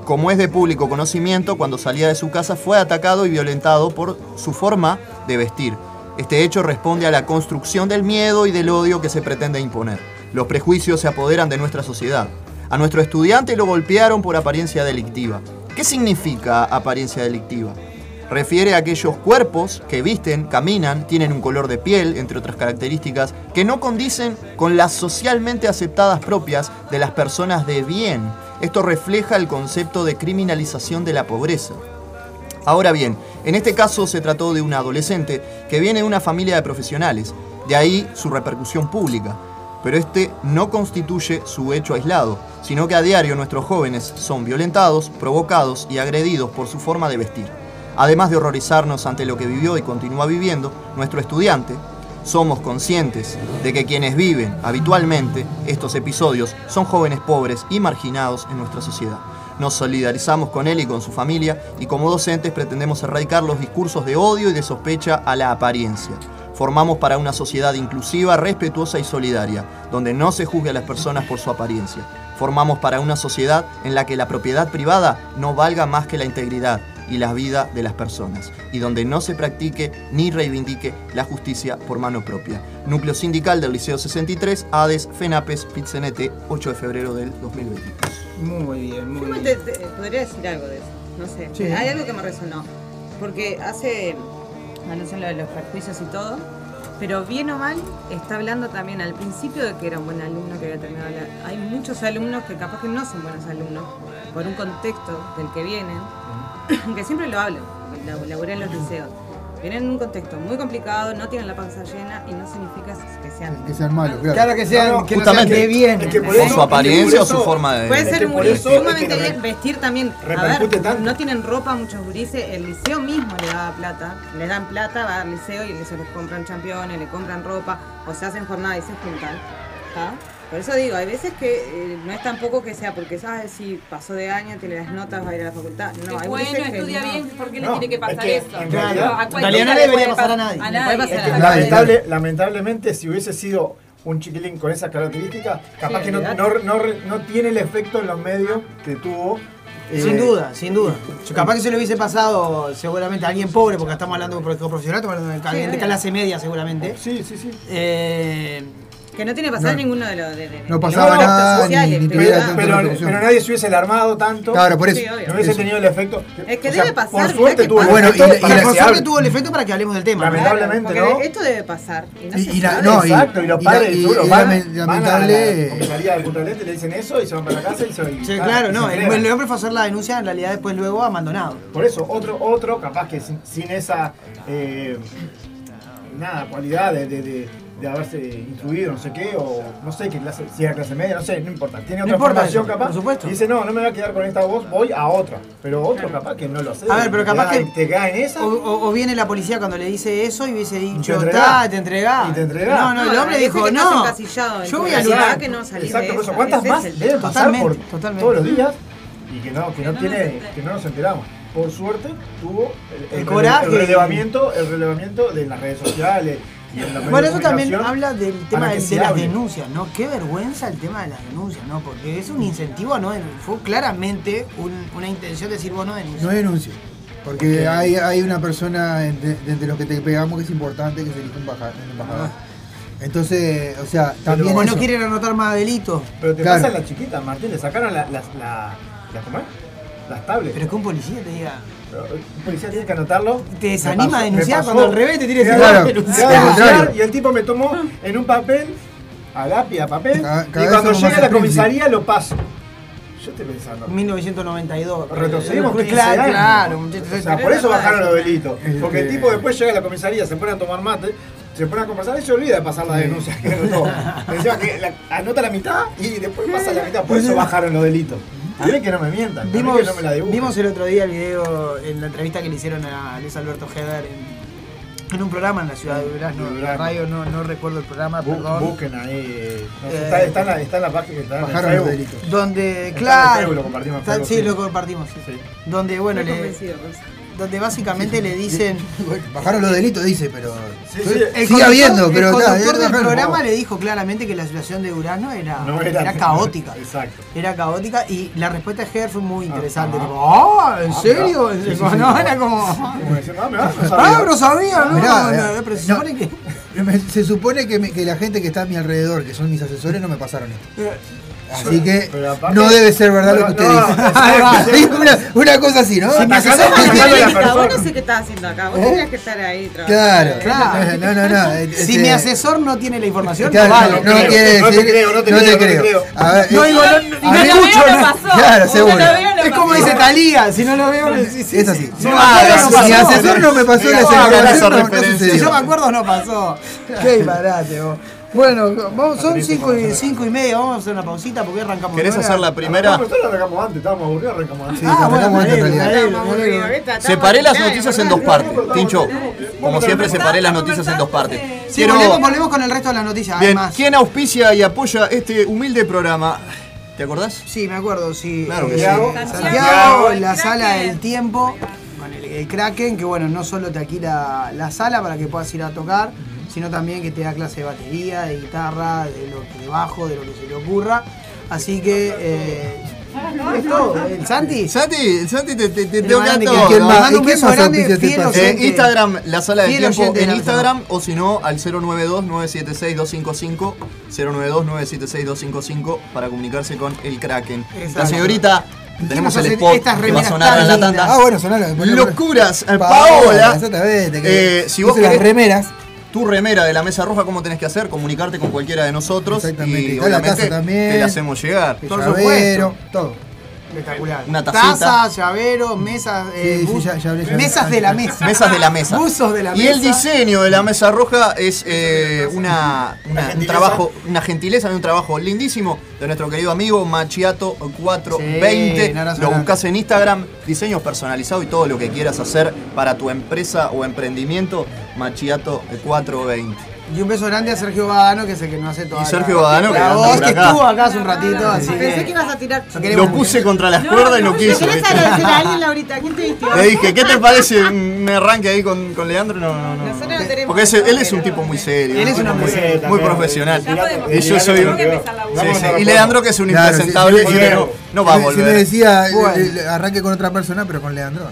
Como es de público conocimiento, cuando salía de su casa fue atacado y violentado por su forma de vestir. Este hecho responde a la construcción del miedo y del odio que se pretende imponer. Los prejuicios se apoderan de nuestra sociedad. A nuestro estudiante lo golpearon por apariencia delictiva. ¿Qué significa apariencia delictiva? Refiere a aquellos cuerpos que visten, caminan, tienen un color de piel, entre otras características, que no condicen con las socialmente aceptadas propias de las personas de bien. Esto refleja el concepto de criminalización de la pobreza. Ahora bien, en este caso se trató de un adolescente que viene de una familia de profesionales, de ahí su repercusión pública. Pero este no constituye su hecho aislado, sino que a diario nuestros jóvenes son violentados, provocados y agredidos por su forma de vestir. Además de horrorizarnos ante lo que vivió y continúa viviendo, nuestro estudiante, somos conscientes de que quienes viven habitualmente estos episodios son jóvenes pobres y marginados en nuestra sociedad. Nos solidarizamos con él y con su familia y como docentes pretendemos erradicar los discursos de odio y de sospecha a la apariencia. Formamos para una sociedad inclusiva, respetuosa y solidaria, donde no se juzgue a las personas por su apariencia. Formamos para una sociedad en la que la propiedad privada no valga más que la integridad y la vida de las personas, y donde no se practique ni reivindique la justicia por mano propia. Núcleo Sindical del Liceo 63, ADES, FENAPES, PITCNT, 8 de febrero del 2022. Muy bien, muy bien. te- te- podría decir algo de eso. No sé. Sí. Hay algo que me resonó. Porque hace. No sé lo de los prejuicios y todo. Pero bien o mal, está hablando también al principio de que era un buen alumno que había terminado la... Hay muchos alumnos que capaz que no son buenos alumnos, por un contexto del que vienen, que siempre lo hablo, laburé en los liceos. Vienen en un contexto muy complicado, no tienen la panza llena y no significa que sean... Que sean malos, claro. Claro que sean, No, no, que no justamente. sean bien. Es que por eso- su apariencia o su forma de... Puede ser muy, eso es sumamente bien vestir también. A ver, tanto. no tienen ropa muchos gurises, el liceo mismo le da plata, le dan plata, va al liceo y el liceo les compran championes, le compran ropa, o se hacen jornadas y se juntan. ¿Está? Por eso digo, hay veces que eh, no es tampoco que sea porque sabes si pasó de año, tiene las notas, va a ir a la facultad. No, Es hay bueno, veces que estudia no. bien, ¿por qué le No, tiene que es pasar que, eso? en realidad- A En realidad no le debería puede pasar a nadie. A Le puede nadie. pasar a a nadie. nadie. Lamentable- lamentablemente, si hubiese sido un chiquilín con esas características, capaz Sí, que no, no, no, no tiene el efecto en los medios que tuvo. eh, Sin duda, sin duda. Capaz que se le hubiese pasado seguramente a alguien pobre, porque estamos hablando de un profesional, estamos hablando de clase media seguramente. Sí, sí, sí. Eh, Que no tiene que pasar No. ninguno de los de, de- No pasaba los nada, actos sociales, ni- ni pero tanta Pero, pero nadie se hubiese alarmado tanto. Claro, por eso. Sí. No hubiese Eso. tenido el efecto. Es que o sea, debe pasar, Por suerte tuvo el. Bueno, efecto y la- y la- por suerte tuvo el efecto para que hablemos del tema. Lamentable- lamentablemente, porque ¿no? Esto debe pasar. Y, no Y- se y la- no, y- Exacto, y los padres y- seguro y van, lamen- van a la lamentable- comisaría de le dicen eso y se van para la casa y se y Sí, ah, claro, no. El, hombre fue a hacer la denuncia, en realidad después luego abandonado. Por eso, otro, otro capaz que sin, sin esa eh, nada, cualidad de, de, haberse instruido, no sé qué, o no sé qué clase, si era clase media, no sé, no importa. Tiene No otra importa formación eso, capaz. por supuesto. Y dice, no, no me voy a quedar con esta voz, voy a otra. Pero otro capaz que no lo sé. A ver, pero te capaz da- que- Te cae en esa. O, o- o viene la policía cuando le dice eso y hubiese dicho. "Ta, te entregá. Y te entregá. No, no, el No, hombre veces dijo, no. Yo voy a luchar. que no salís Exacto, por eso. ¿Cuántas más el- deben pasar por Totalmente, totalmente. todos los días y que no, que no, no tiene, nos enteramos. que no nos enteramos? Por suerte tuvo el, El coraje el y- relevamiento, el relevamiento de las redes sociales Bueno, eso también habla del tema de, las denuncias, ¿no? Qué vergüenza el tema de las denuncias, ¿no? Porque es un incentivo, ¿no? Fue claramente un- una intención de decir, vos no denuncies. No denuncio. Porque hay, hay una persona entre, de entre los que te pegamos que es importante que se elige un un embajador. Entonces, o sea, también. Como no quieren anotar más delitos. Pero te Claro. pasa en las chiquitas, Martín, le sacaron las, las, la- las, ¿cómo es? Las tablets. Pero que un policía te diga. Pero Un policía tiene que anotarlo. Te desanima pasó- a denunciar cuando al revés te tiene que decir, Claro, "No, al denunciar". Y el tipo me tomó en un papel, a lápiz, a papel, Cada- cada y cuando llega a la comisaría lo paso. Yo estoy pensando. 1992. Retrocedimos 15 claro, años. claro. O sea, por eso bajaron los delitos. Porque el tipo después llega a la comisaría, se pone a tomar mate, se pone a conversar y se olvida de pasar la denuncia que anotó. Encima que la- anota la mitad y después pasa la mitad. Por eso bajaron los delitos. A mí que no me mientan. a mí Vimos, que no me la dibujen. vimos el otro día el video en la entrevista que le hicieron a Luis Alberto Heder en, en un programa en la ciudad de Durazno. La radio no, no recuerdo el programa, Bu- perdón. Busquen ahí. no sé, Eh, está, está en la, está en la página. Está en el Bajaron los Facebook. delitos. Donde, en el claro. Facebook, lo compartimos en está- Facebook, sí, sí. lo compartimos, sí. Sí. Donde, bueno, le. Donde básicamente le dicen. Bajaron los delitos, dice, pero. Sí, sí. El Sigue habiendo, pero El conductor del programa le dijo claramente que la situación de Durazno era, No era, era caótica. Exacto. Era caótica y la respuesta de Heder fue muy interesante. Tipo, ¡ah! ¿En Ah, serio? mirá. Sí, sí, no, sí. era como. Como diciendo, ah, no ¡Ah, sabía. no sabía! No, Mirá, no, pero se No. supone que. Se supone que, me- que la gente que está a mi alrededor, que son mis asesores, no me pasaron esto. Así que no debe ser verdad lo que usted No, dice. una, una cosa así, ¿no? Si me la Vos no sé qué estás haciendo acá, vos ¿Eh? tenías que estar ahí trabajando. Claro, Claro. No, no, no. eh, Si este- mi asesor no tiene la información, Claro, no vale. no, creo, quiere no te creo, no te creo, no te creo. A ver, No eh, digo, no, a Si no no escucho, no no. pasó. Claro, seguro. no no Es como dice Talía, si no lo veo, sí, sí, Es sí. así. No No, no mi pasó. asesor no me pasó la esa información, no- no. Si yo me acuerdo, no pasó. Qué disparate, vos. Bueno, vamos, son cinco y, cinco y media, vamos a hacer una pausita porque arrancamos. ¿Querés hacer la No, primera? nosotros arrancamos antes, estábamos aburridos, arrancamos antes. Sí, Ah, bueno, antes. Separé las noticias en dos partes, Tincho. Como siempre, separé las noticias en dos partes. Quiero- volvemos, volvemos con el resto de las noticias. Bien, Además, ¿quién auspicia y apoya este humilde programa? ¿Te acordás? Sí, me acuerdo, sí. Claro que Eh, sí. Santiago, la sala del tiempo, con el, el Kraken, que bueno, no solo te alquila la sala para que puedas ir a tocar, sino también que te da clase de batería, de guitarra, de lo que de bajo, de lo que se le ocurra. Así que eh, es todo. El Santi. Santi, el Santi te, te, te grande que- todo. ¿Quién ¿no? más? un ¿Y quién beso grande, fiel? Eh. Instagram, la sala Fiel tiempo oyente de en la Instagram o si no al 092-976-255 092-976-255 para comunicarse con el Kraken. La Exacto. señorita, tenemos el spot estas que va a remeras sonar en la tanda. Ah, bueno, sonalo. ponelo, Locuras, Paola, Paola. Exactamente. que Eh, si vos puse las querés- remeras. Tu remera de la mesa roja, ¿cómo tenés que hacer? Comunicarte con cualquiera de nosotros Exactamente. y la obviamente taza también. te la hacemos llegar. Por llavero, todo. Espectacular. Una tacita. Tazas, llaveros, mesas, eh, Sí, sí, bus- ya- ya hablé, ya hablé. mesas de la mesa. Mesas de la mesa. Buzos de la y mesa. el diseño de la mesa roja es eh, una, una- un gentileza. trabajo, una gentileza y un trabajo lindísimo de nuestro querido amigo Machiato 420. Sí, lo buscas en Instagram, diseños personalizados y todo lo que quieras hacer para tu empresa o emprendimiento, Machiato 420. Y un beso grande a Sergio Badano, que es el que nos hace toda Y Sergio la, Badano, que voz, que estuvo acá hace un ratito, así Pensé que ibas a tirar. lo puse contra las cuerdas y no quiso. ¿Querés agradecer a alguien, Laurita? ¿Quién te vistió? Le dije, ¿qué te parece un arranque ahí con, con Leandro? No, no, no. No Porque ese- él es un tipo muy serio. Él es un tipo hombre muy, serio muy profesional. Y yo soy un. Sí, sí. Y Leandro, que es un Claro, impresentable, no, va a Si me- Si me volver. decía, Bueno. arranque con otra persona, pero con Leandro.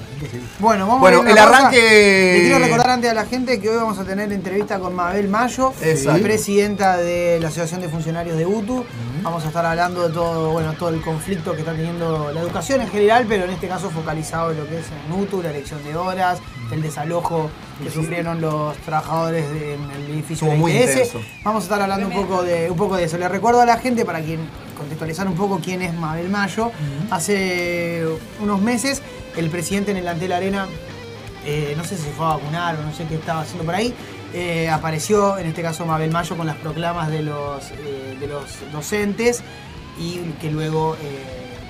Bueno, vamos Bueno, a a el arranque- Le quiero recordar antes a la gente que hoy vamos a tener entrevista con Mabel Mayo, Exacto. presidenta de la Asociación de Funcionarios de UTU. Vamos a estar hablando de todo, bueno, todo el conflicto que está teniendo la educación en general, pero en este caso focalizado en lo que es en UTU, la elección de horas, el desalojo que sufrieron los trabajadores de- en el edificio Estuvo de. Vamos a estar hablando un poco de un poco de eso. Le recuerdo a la gente para quien contextualizar un poco quién es Mabel Mayo. Hace unos meses el presidente en el Antel Arena, eh, no sé si se fue a vacunar o no sé qué estaba haciendo por ahí, eh, apareció en este caso Mabel Mayo con las proclamas de los, eh, de los docentes y que luego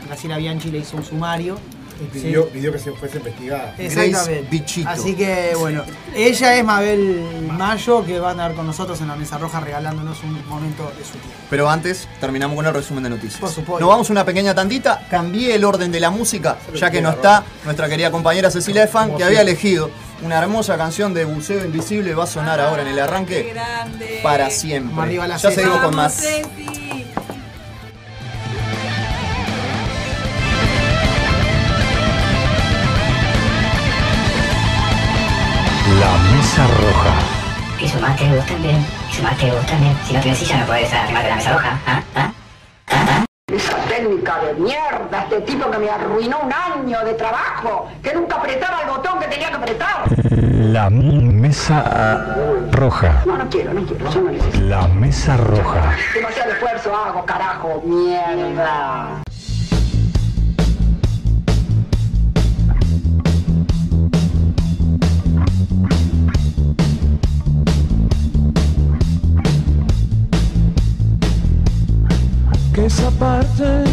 Graciela Bianchi le hizo un sumario. Y pidió, pidió que se fuese investigada. Exactamente. Bichito. Así que bueno, ella es Mabel Mayo que va a andar con nosotros en la mesa roja regalándonos un momento de su tiempo. Pero antes, terminamos con el resumen de noticias. Por supuesto. Nos vamos a una pequeña tandita. Cambié el orden de la música, ya que no está nuestra querida compañera Cecilia Efan, que había elegido una hermosa canción de Buceo Invisible. Va a sonar ahora en el Qué arranque grande. para siempre. Vamos arriba la Ya seguimos con más. Mesa roja. Y sumate vos también. Y sumate vos también. Si no tienes silla no podés arrimar de la mesa roja. ¿Ah? ¿Ah? Esa técnica de mierda, este tipo que me arruinó un año de trabajo, que nunca apretaba el botón que tenía que apretar. La mesa roja. No, no quiero, no quiero, yo no necesito. La mesa roja. Demasiado esfuerzo hago, carajo, mierda. Que esa parte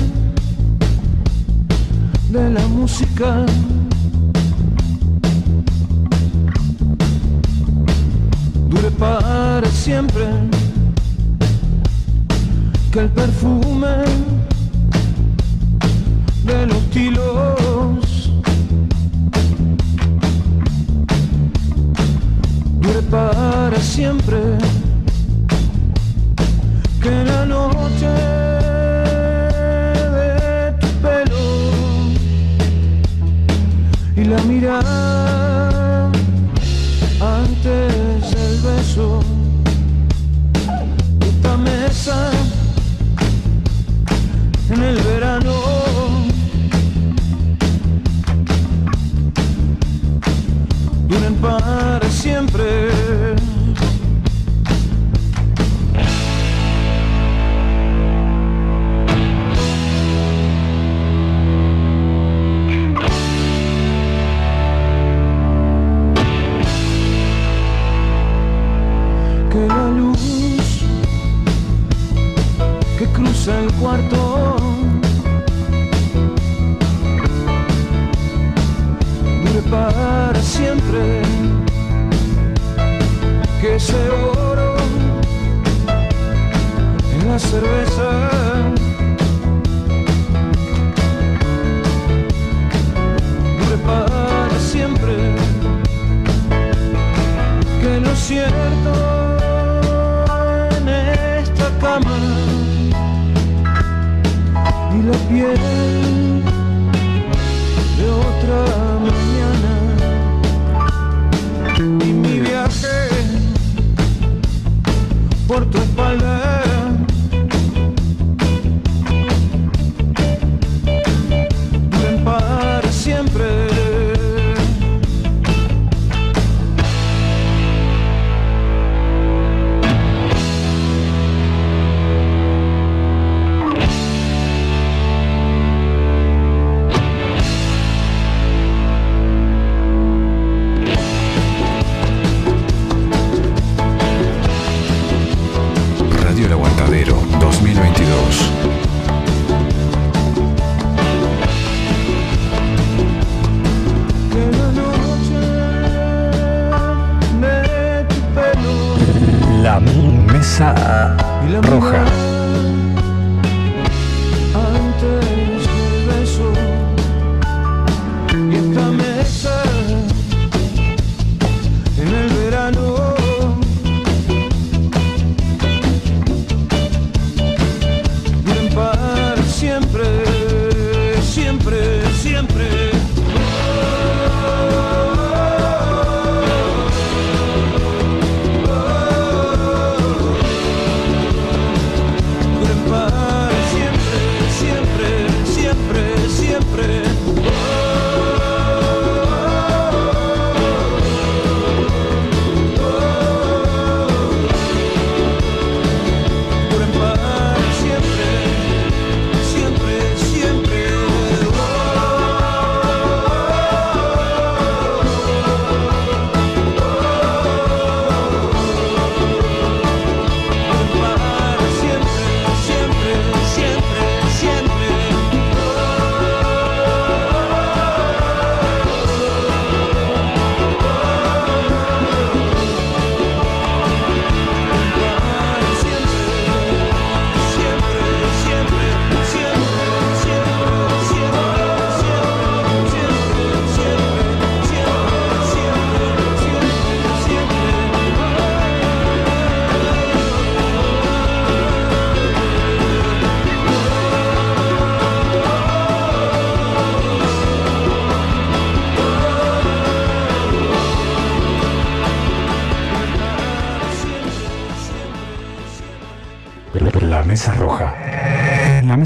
de la música dure para siempre, que el perfume de los kilos dure para siempre que la noche y la mirada antes del beso. Esta mesa dure para siempre. Que ese oro en la cerveza. Dure para siempre. Que lo cierto en esta cama. y la piel de otra mañana. Y mi viaje por tu espalda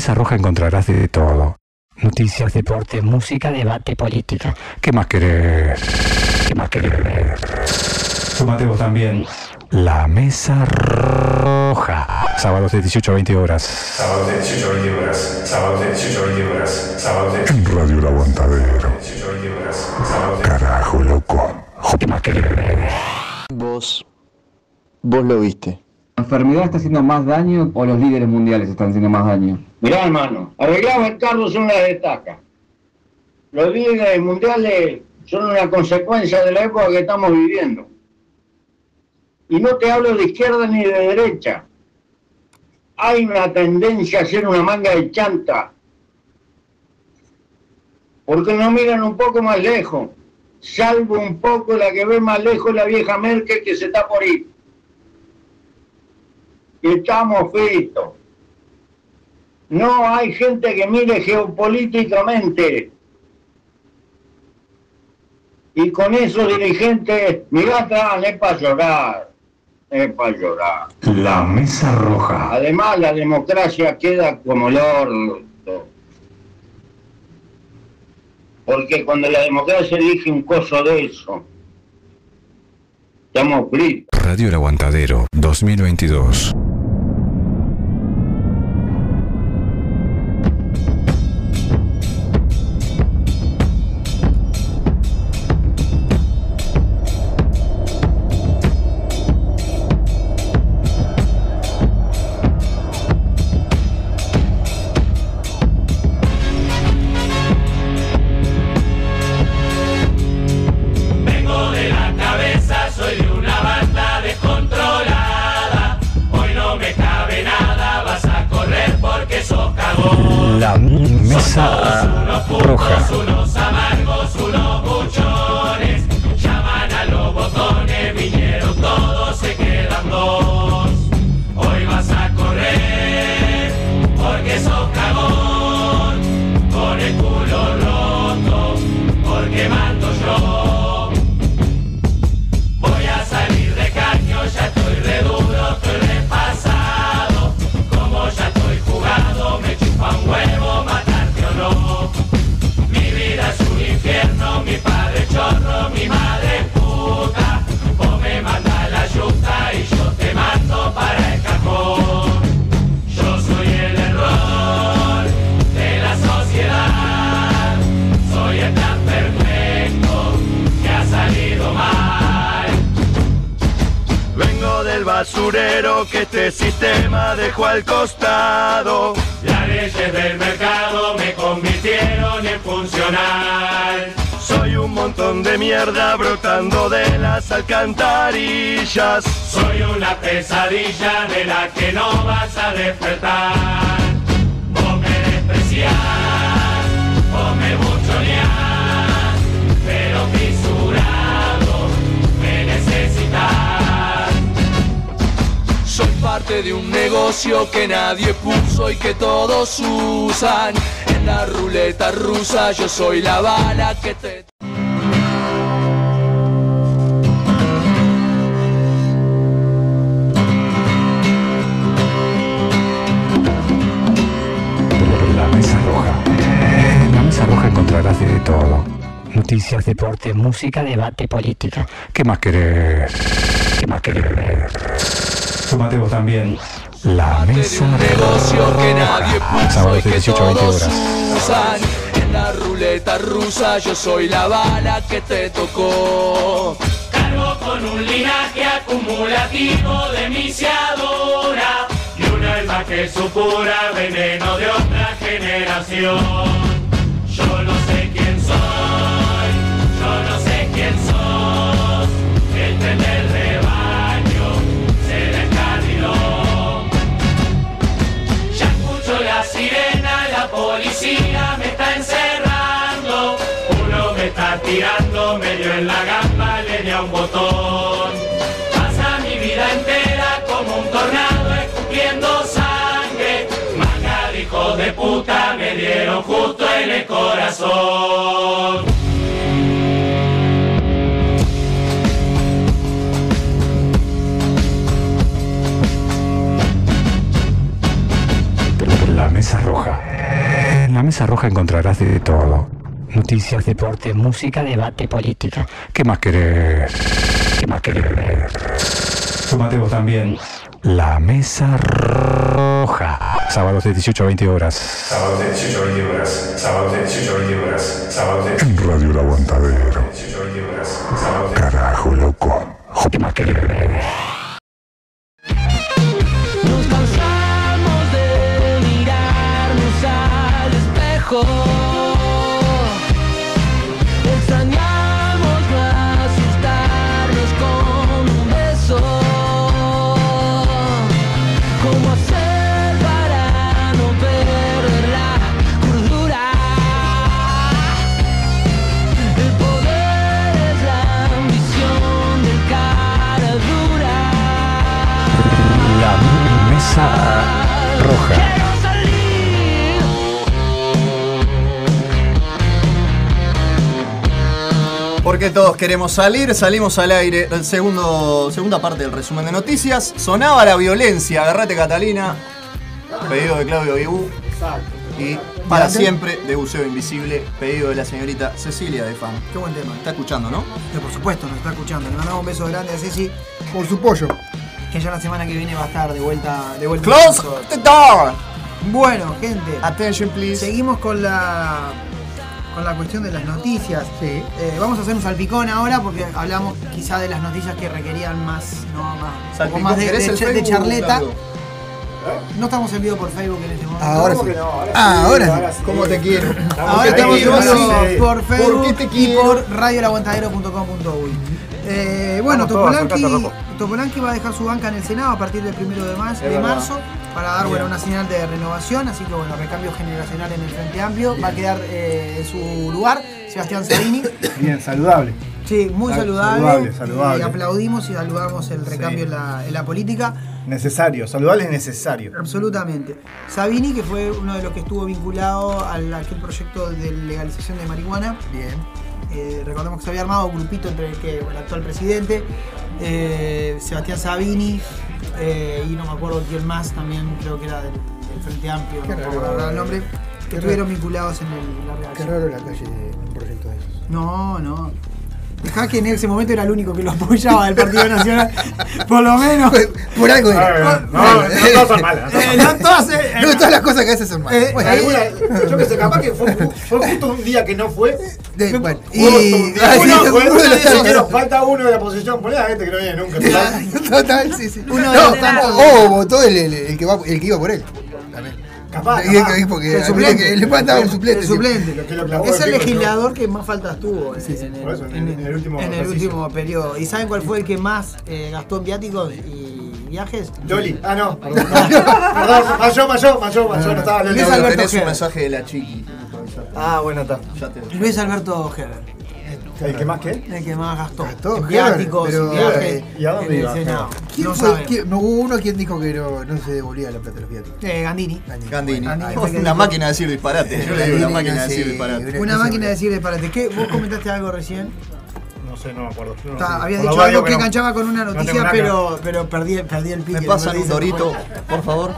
mesa roja encontrarás de todo. Noticias, deporte, música, debate, política. ¿Qué más querés? ¿Qué más querés? Súmate vos también. La mesa roja. Sábados de 18 a 20 horas. Sábados de 18 a 20 horas. Sábados de 18 a 20 horas. Sábados de En Radio El Aguantadero. 18 a 20 horas. Sábados de Carajo, loco. ¿Qué más querés? Vos, vos lo viste. ¿La enfermedad está haciendo más daño o los líderes mundiales están haciendo más daño? Mirá, hermano, arreglado el carro son las destaca. Los líderes mundiales son una consecuencia de la época que estamos viviendo. Y no te hablo de izquierda ni de derecha. Hay una tendencia a ser una manga de chanta. Porque no miran un poco más lejos. Salvo un poco la que ve más lejos la vieja Merkel que se está por ir. Y estamos fritos. No hay gente que mire geopolíticamente. Y con esos dirigentes, mirá atrás, es para llorar. Es para llorar. La mesa roja. Además, la democracia queda como el orto. Porque cuando la democracia elige un coso de eso, estamos fritos. Radio El Aguantadero 2022. Yo soy la bala que te... La mesa roja. En la mesa roja encontrarás de todo. Noticias, deporte, música, debate, política. ¿Qué más querés? ¿Qué más querés? Súmate vos también. La mesa negocio que nadie puso y Sábados de que 18 a 20 todos horas. Rusa yo soy la bala que te tocó. Cargo con un linaje acumulativo de misiadora y una alma que supura veneno de otra generación. Yo no sé quién soy, yo no sé quién sos, el tren del rebaño se descarriló. Ya escucho la sirena, la policía me está encerrando. Está tirando medio en la gamba, le di un botón. Pasa mi vida entera como un tornado escupiendo sangre. Manga de hijos de puta me dieron justo en el corazón. La mesa roja. En la mesa roja encontrarás de todo. Noticias, deporte, música, debate, política. ¿Qué más querés? ¿Qué más querés? Súmate vos también. La mesa roja. Sábados de 18 a 20 horas. Sábados de 18 a 20 horas. Sábados de 18 a 20 horas. Sábados de En Radio El Aguantadero. Carajo, loco. ¿Qué más querés? Roja. Porque todos queremos salir, salimos al aire. El segundo, segunda parte del resumen de noticias. Sonaba la violencia, agarrate Catalina. Pedido de Claudio Vibú. Y para siempre de Buceo Invisible, pedido de la señorita Cecilia de Fan. Qué buen tema. Está escuchando, ¿no? Que por supuesto nos está escuchando. Le mandamos un beso grande a Ceci. Por su pollo. Que ya la semana que viene va a estar de vuelta. De vuelta Close the door. Bueno, gente. Attention, please. Seguimos con la con la cuestión de las noticias. Eh, vamos a hacer un salpicón ahora porque hablamos quizá de las noticias que requerían más, ¿no? más, Salpicón, más de, ¿querés de el de charleta. No estamos en vivo por Facebook en este momento. Ahora ¿Cómo sí. no? Ahora Ah, sí, ahora sí. ahora sí. ¿Cómo te quiero? Ahora estamos en vivo sí. por Facebook ¿Por qué te y por radioelaguantadero.com.uy. Eh, bueno, Topolanqui, va a dejar su banca en el Senado a partir del primero de, mar- Es de marzo para dar bueno, una señal de renovación, así que bueno, recambio generacional en el Frente Amplio. Va a quedar eh, en su lugar Sebastián Sabini. Bien, saludable. Sí, muy Sal- saludable. saludable, saludable. Eh, aplaudimos y saludamos el recambio en, la, en la política. Necesario, saludable es necesario. Absolutamente. Sabini, que fue uno de los que estuvo vinculado al aquel proyecto de legalización de marihuana. Bien. Eh, recordemos que se había armado un grupito entre el, que, el actual presidente, eh, Sebastián Sabini, eh, y no me acuerdo quién más, también creo que era del, del Frente Amplio, Qué no recordar el nombre, que Qué estuvieron vinculados en el, la Qué redacción. raro la calle de un proyecto de esos. No, no. Dejá que en ese momento era el único que lo apoyaba del Partido Nacional, por lo menos. Por algo era. no, no, no todas son malas. no Eh, todas todas, eh, No, todas las cosas que haces son malas. Eh, Bueno, Alguna- yo que sé, capaz que fue, fue justo un día que no fue. de- bueno, y. día ah, que sí, no fue. uno de los Pero tantos. falta uno de la oposición. Poné a gente que no viene nunca. total. Sí, sí. Uno No, de los tantos. O votó el, el- el que va, el que iba por él. Capaz, capaz. porque El suplente. le mandaba un suplente. El suplente. Lo que lo clavó Es el legislador que más faltas tuvo en, en el- eso, en el- en el último en el último periodo. ¿Y saben cuál fue el que más eh, gastó en viáticos y viajes? Loli. Ah, no. Perdón, perdón. Mayó, mayó, mayó, mayó. No estaba Loli. Luis Alberto tenés un mensaje de la chiqui. Ah, bueno, está. Ya te Luis Alberto Heber. ¿El que más qué? El que más gastó. Gastó, viáticos, pero- viajes, ¿Y a dónde iba. ¿Quién No fue? quién- no, hubo uno quien dijo que no, no se devolvía la plata de los viáticos. Eh, Gandini. Gandini. Que una máquina de decir disparate. Yo le digo una máquina de decir disparate. una- máquina de decir disparate. ¿Qué? ¿Vos comentaste algo recién? No sé, no me acuerdo. No habías dicho algo que no. enganchaba con una No noticia, pero, pero perdí, perdí el pique. ¿Me pasan un dorito, por favor?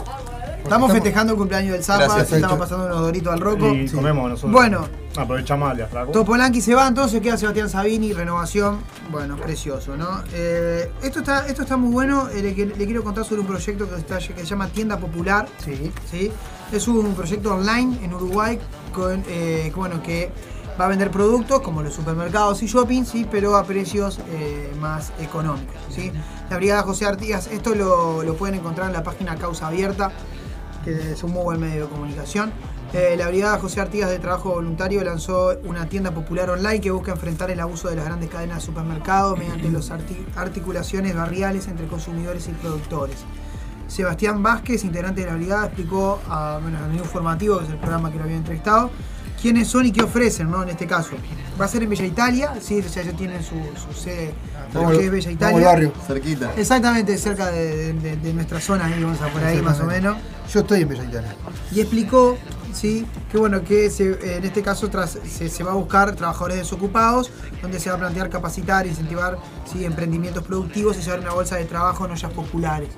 Estamos festejando el cumpleaños del Zapa, Gracias. estamos pasando unos doritos al roco. Y comemos nosotros. Bueno, Aprovechamos al flaco. Topolanqui se va, entonces queda Sebastián Sabini, renovación. Bueno, precioso, ¿no? Eh, esto, está, esto está muy bueno. eh, le, le quiero contar sobre un proyecto que, está- que se llama Tienda Popular. Sí. ¿sí? Es un proyecto online en Uruguay con, eh, que, bueno, que va a vender productos como los supermercados y shopping, ¿sí? pero a precios eh, más económicos. ¿sí? La Brigada José Artigas, esto lo, lo pueden encontrar en la página Causa Abierta, que un muy buen medio de comunicación. Eh, la Brigada José Artigas de Trabajo Voluntario lanzó una tienda popular online que busca enfrentar el abuso de las grandes cadenas de supermercados mediante las articulaciones barriales entre consumidores y productores. Sebastián Vázquez, integrante de la brigada, explicó a, bueno, a Menú Formativo, que es el programa que lo había entrevistado, quiénes son y qué ofrecen, ¿no? En este caso. Va a ser en Bella Italia, sí, o sea, ya tienen su, su sede, es Bella Italia. al barrio. Cerquita. Exactamente, cerca de, de- de nuestra zona, ahí vamos a por ahí más o menos. Yo estoy en Bella Italia. Y explicó, sí, que bueno, que se- en este caso tras- se, se va a buscar trabajadores desocupados, donde se va a plantear capacitar, incentivar sí, emprendimientos productivos y llevar una bolsa de trabajo en ollas populares.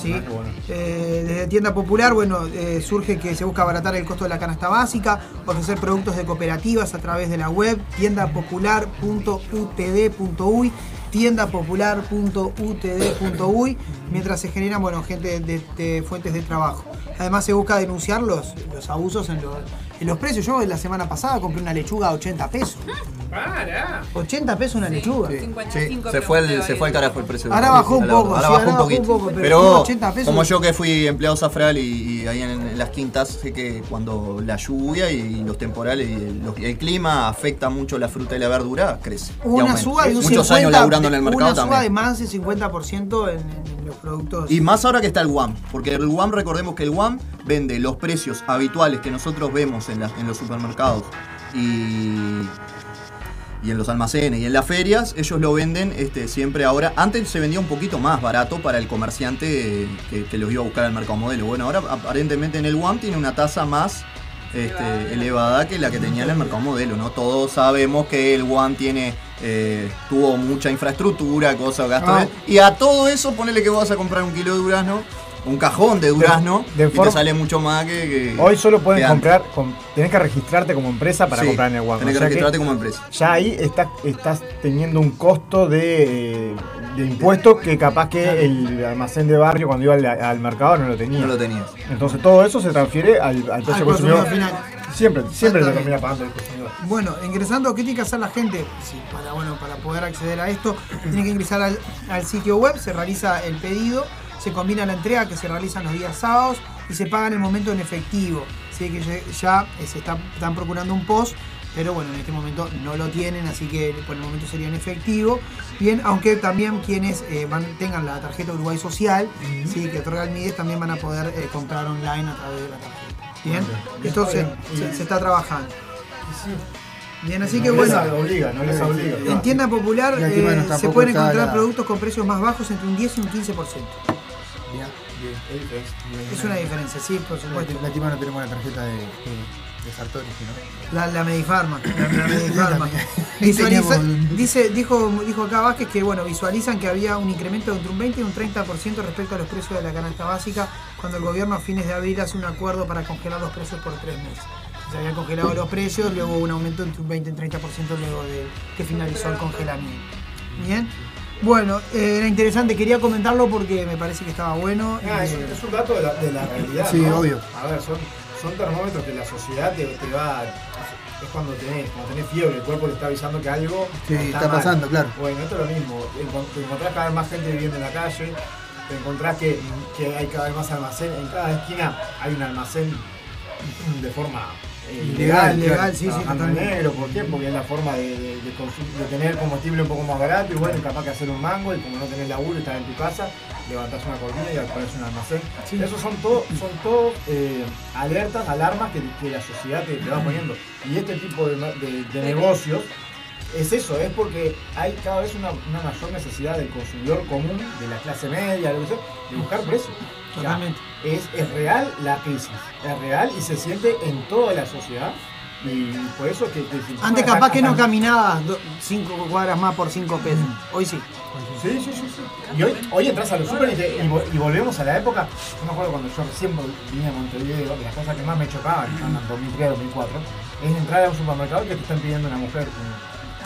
¿sí? Bueno. Eh, desde tienda popular, bueno, eh, surge que se busca abaratar el costo de la canasta básica, ofrecer productos de cooperativas a través de la web tiendapopular.utd.uy tiendapopular.utd.uy mientras se generan bueno, gente de, de fuentes de trabajo. Además se busca denunciar los, los abusos en los, en los precios. Yo la semana pasada compré una lechuga a 80 pesos. Para. 80 pesos una lechuga. Sí, se fue, el, se fue el carajo el precio. Ahora bajó un poco, Ahora sí, bajó ahora un bajó un poquito. poco, pero pero 80 pesos. como yo que fui empleado zafral y, y ahí en, en las quintas, sé que cuando la lluvia y los temporales y el, los- el clima afecta mucho la fruta y la verdura, crece. una suba de un Muchos 50, en el mercado una suba también. de más de 50% en, en los productos. Y más ahora que está el WAM, porque el WAM, recordemos que el WAM vende los precios habituales que nosotros vemos en, los supermercados y, y en los almacenes y en las ferias, ellos lo venden este, siempre ahora. Antes se vendía un poquito más barato para el comerciante eh, que, que los iba a buscar al mercado modelo. Bueno, ahora aparentemente en el WAM tiene una tasa más este, elevada que la que tenía en el mercado modelo, ¿no? Todos sabemos que el WAM tiene, eh, tuvo mucha infraestructura, cosas, gastos. Ah. Y a todo eso, ponele que vas a comprar un kilo de durazno, un cajón de durazno, de y te forma- sale mucho más que. que- Hoy solo pueden comprar, con- tenés que registrarte como empresa para Sí, comprar en el WAM. tenés O que sea registrarte como empresa. Ya ahí estás, estás teniendo un costo de, de impuestos que capaz que el almacén de barrio cuando iba al, al mercado no lo tenía. No lo tenías. Entonces todo eso se transfiere al, al precio Al consumidor. consumidor Siempre, siempre lo termina pagando el consumidor. Bueno, ingresando, ¿qué tiene que hacer la gente? Sí, para, bueno, para poder acceder a esto, tiene que ingresar al, al sitio web, se realiza el pedido, se combina la entrega que se realizan los días sábados y se paga en el momento en efectivo. Así que ya, eh, se está- están procurando un post, pero bueno, en este momento no lo tienen, así que por el momento sería en efectivo. Bien, aunque también quienes eh, van, tengan la tarjeta Uruguay Social, sí, que otorga el MIDES, también van a poder eh, comprar online a través de la tarjeta. Bien, esto se, se- se está trabajando. Bien, así que No bueno. les obliga, no les obliga. En tienda popular eh, se pueden encontrar productos con precios más bajos entre un 10 y un 15%. Bien, bien. Es una diferencia, sí, por supuesto. La encima no tenemos la tarjeta de, de, Sartori, sino. La, la Medifarma. La, Medifarma. Visualiza- dice, dijo, dijo acá Vázquez que bueno, visualizan que había un incremento de entre un 20 y un 30% respecto a los precios de la canasta básica cuando el gobierno a fines de abril hace un acuerdo para congelar los precios por tres meses. Se habían congelado los precios, luego hubo un aumento entre un 20 y un 30% luego de que finalizó el congelamiento. Bien. Bueno, eh, era interesante, quería comentarlo porque me parece que estaba bueno. Ah, es, Eh, es un dato de la, de la realidad. Sí, ¿no? obvio. A ver, son, son termómetros que la sociedad te, te va. Es cuando tenés, cuando tenés fiebre, el cuerpo te está avisando que algo. Sí, está pasando, claro. Bueno, esto es lo mismo. Te encontrás cada vez más gente viviendo en la calle. te encontrás que, que hay cada vez más almacén, en cada esquina hay un almacén de forma eh, Legal, ilegal, legal, sí, sí, totalmente. ¿por qué? Porque es la forma de, de- de tener combustible un poco más barato y bueno, capaz que hacer un mango y como no tenés laburo, estás en tu casa, levantás una cortina y pones un almacén. Esos son todos son todo, eh, alertas, alarmas que, que la sociedad te, te va poniendo. Y este tipo de, de- negocios es eso, es porque hay cada vez una, una mayor necesidad del consumidor común, de la clase media, lo que sea, de buscar precios. Totalmente. Es, es real la crisis, es real y se siente en toda la sociedad. Y por eso que... Antes acá- capaz que no caminabas do- cinco cuadras más por cinco pesos. Hoy sí. Sí, sí, sí, sí. Y hoy, hoy entras a los super y, te- volvemos a la época. Yo me acuerdo cuando yo recién vine a Montevideo, de las cosas que más me chocaban, en 2003, 2004, es entrar a un supermercado y que te están pidiendo una mujer eh,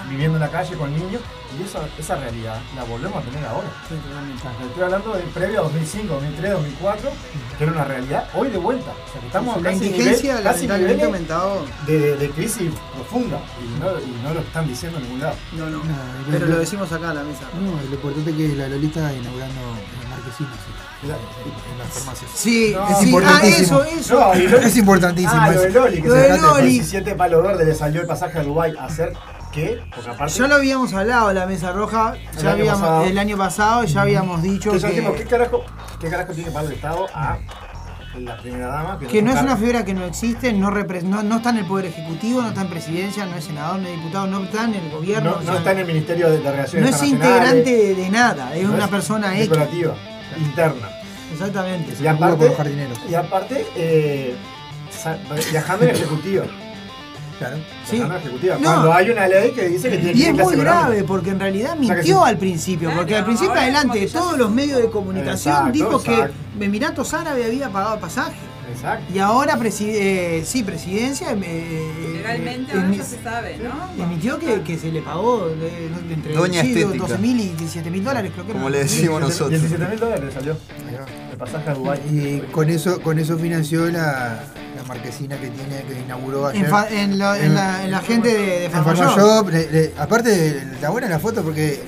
viviendo en la calle con niños. Y esa, esa realidad la volvemos a tener ahora. O sea, Estoy hablando de previo a 2005, 2003, 2004, que era una realidad. Hoy de vuelta. O sea, que estamos La casi indigencia nivel- casi lamentablemente ha niveles aumentado. de, de- de crisis profunda. Y no, y no lo están diciendo en ningún lado. No, no. No, Pero lo- lo decimos acá en la mesa. No, lo importante es que la Lolita inaugurando en Marquesinos. En las farmacias. Sí, No, es sí, importantísimo. ah, eso, eso. No, y Loli- Es importantísimo. Ah, lo de eso. Loli, que Lo se de Loli. 17 palo verde le salió el pasaje a Dubái a hacer qué? Porque aparte. Ya lo habíamos hablado en la mesa roja, El ya año habíamos, pasado. el año pasado ya habíamos dicho que ¿qué carajo, ¿qué carajo tiene que pagar el Estado a la primera dama? que no es una figura que no existe, no, repre- no, no está en el Poder Ejecutivo, no está en Presidencia, no es senador, no es diputado, no está en el gobierno. No, o no sea, está en el Ministerio de, de no Relaciones es Internacionales. integrante de nada, es no una persona X. decorativa, interna. Exactamente. Y aparte, por los jardineros. y aparte eh, viajando en ejecutiva. Claro. Sí. Ejecutiva. No. Cuando hay una ley que dice que tiene que Y es muy grave porque en realidad O sea que mintió sí. al principio, porque al principio adelante de todos los medios de comunicación Exacto, dijo exacto. que Emiratos Árabes había pagado pasaje. Exacto. Y ahora, presi- eh, sí, presidencia. eh, eh, Legalmente eh, ahora ya se sabe, ¿no? Emitió que, que se le pagó de, de entre Doña sí, estética. 12 mil y 17 mil dólares, creo que Como era. le decimos nosotros. 17 mil dólares salió. El pasaje a Dubái. Y con eso, con eso financió la marquesina que tiene, que inauguró ayer. En, fa- en, lo- en la, en la gente de, de Farmashop. Aparte, está buena la foto porque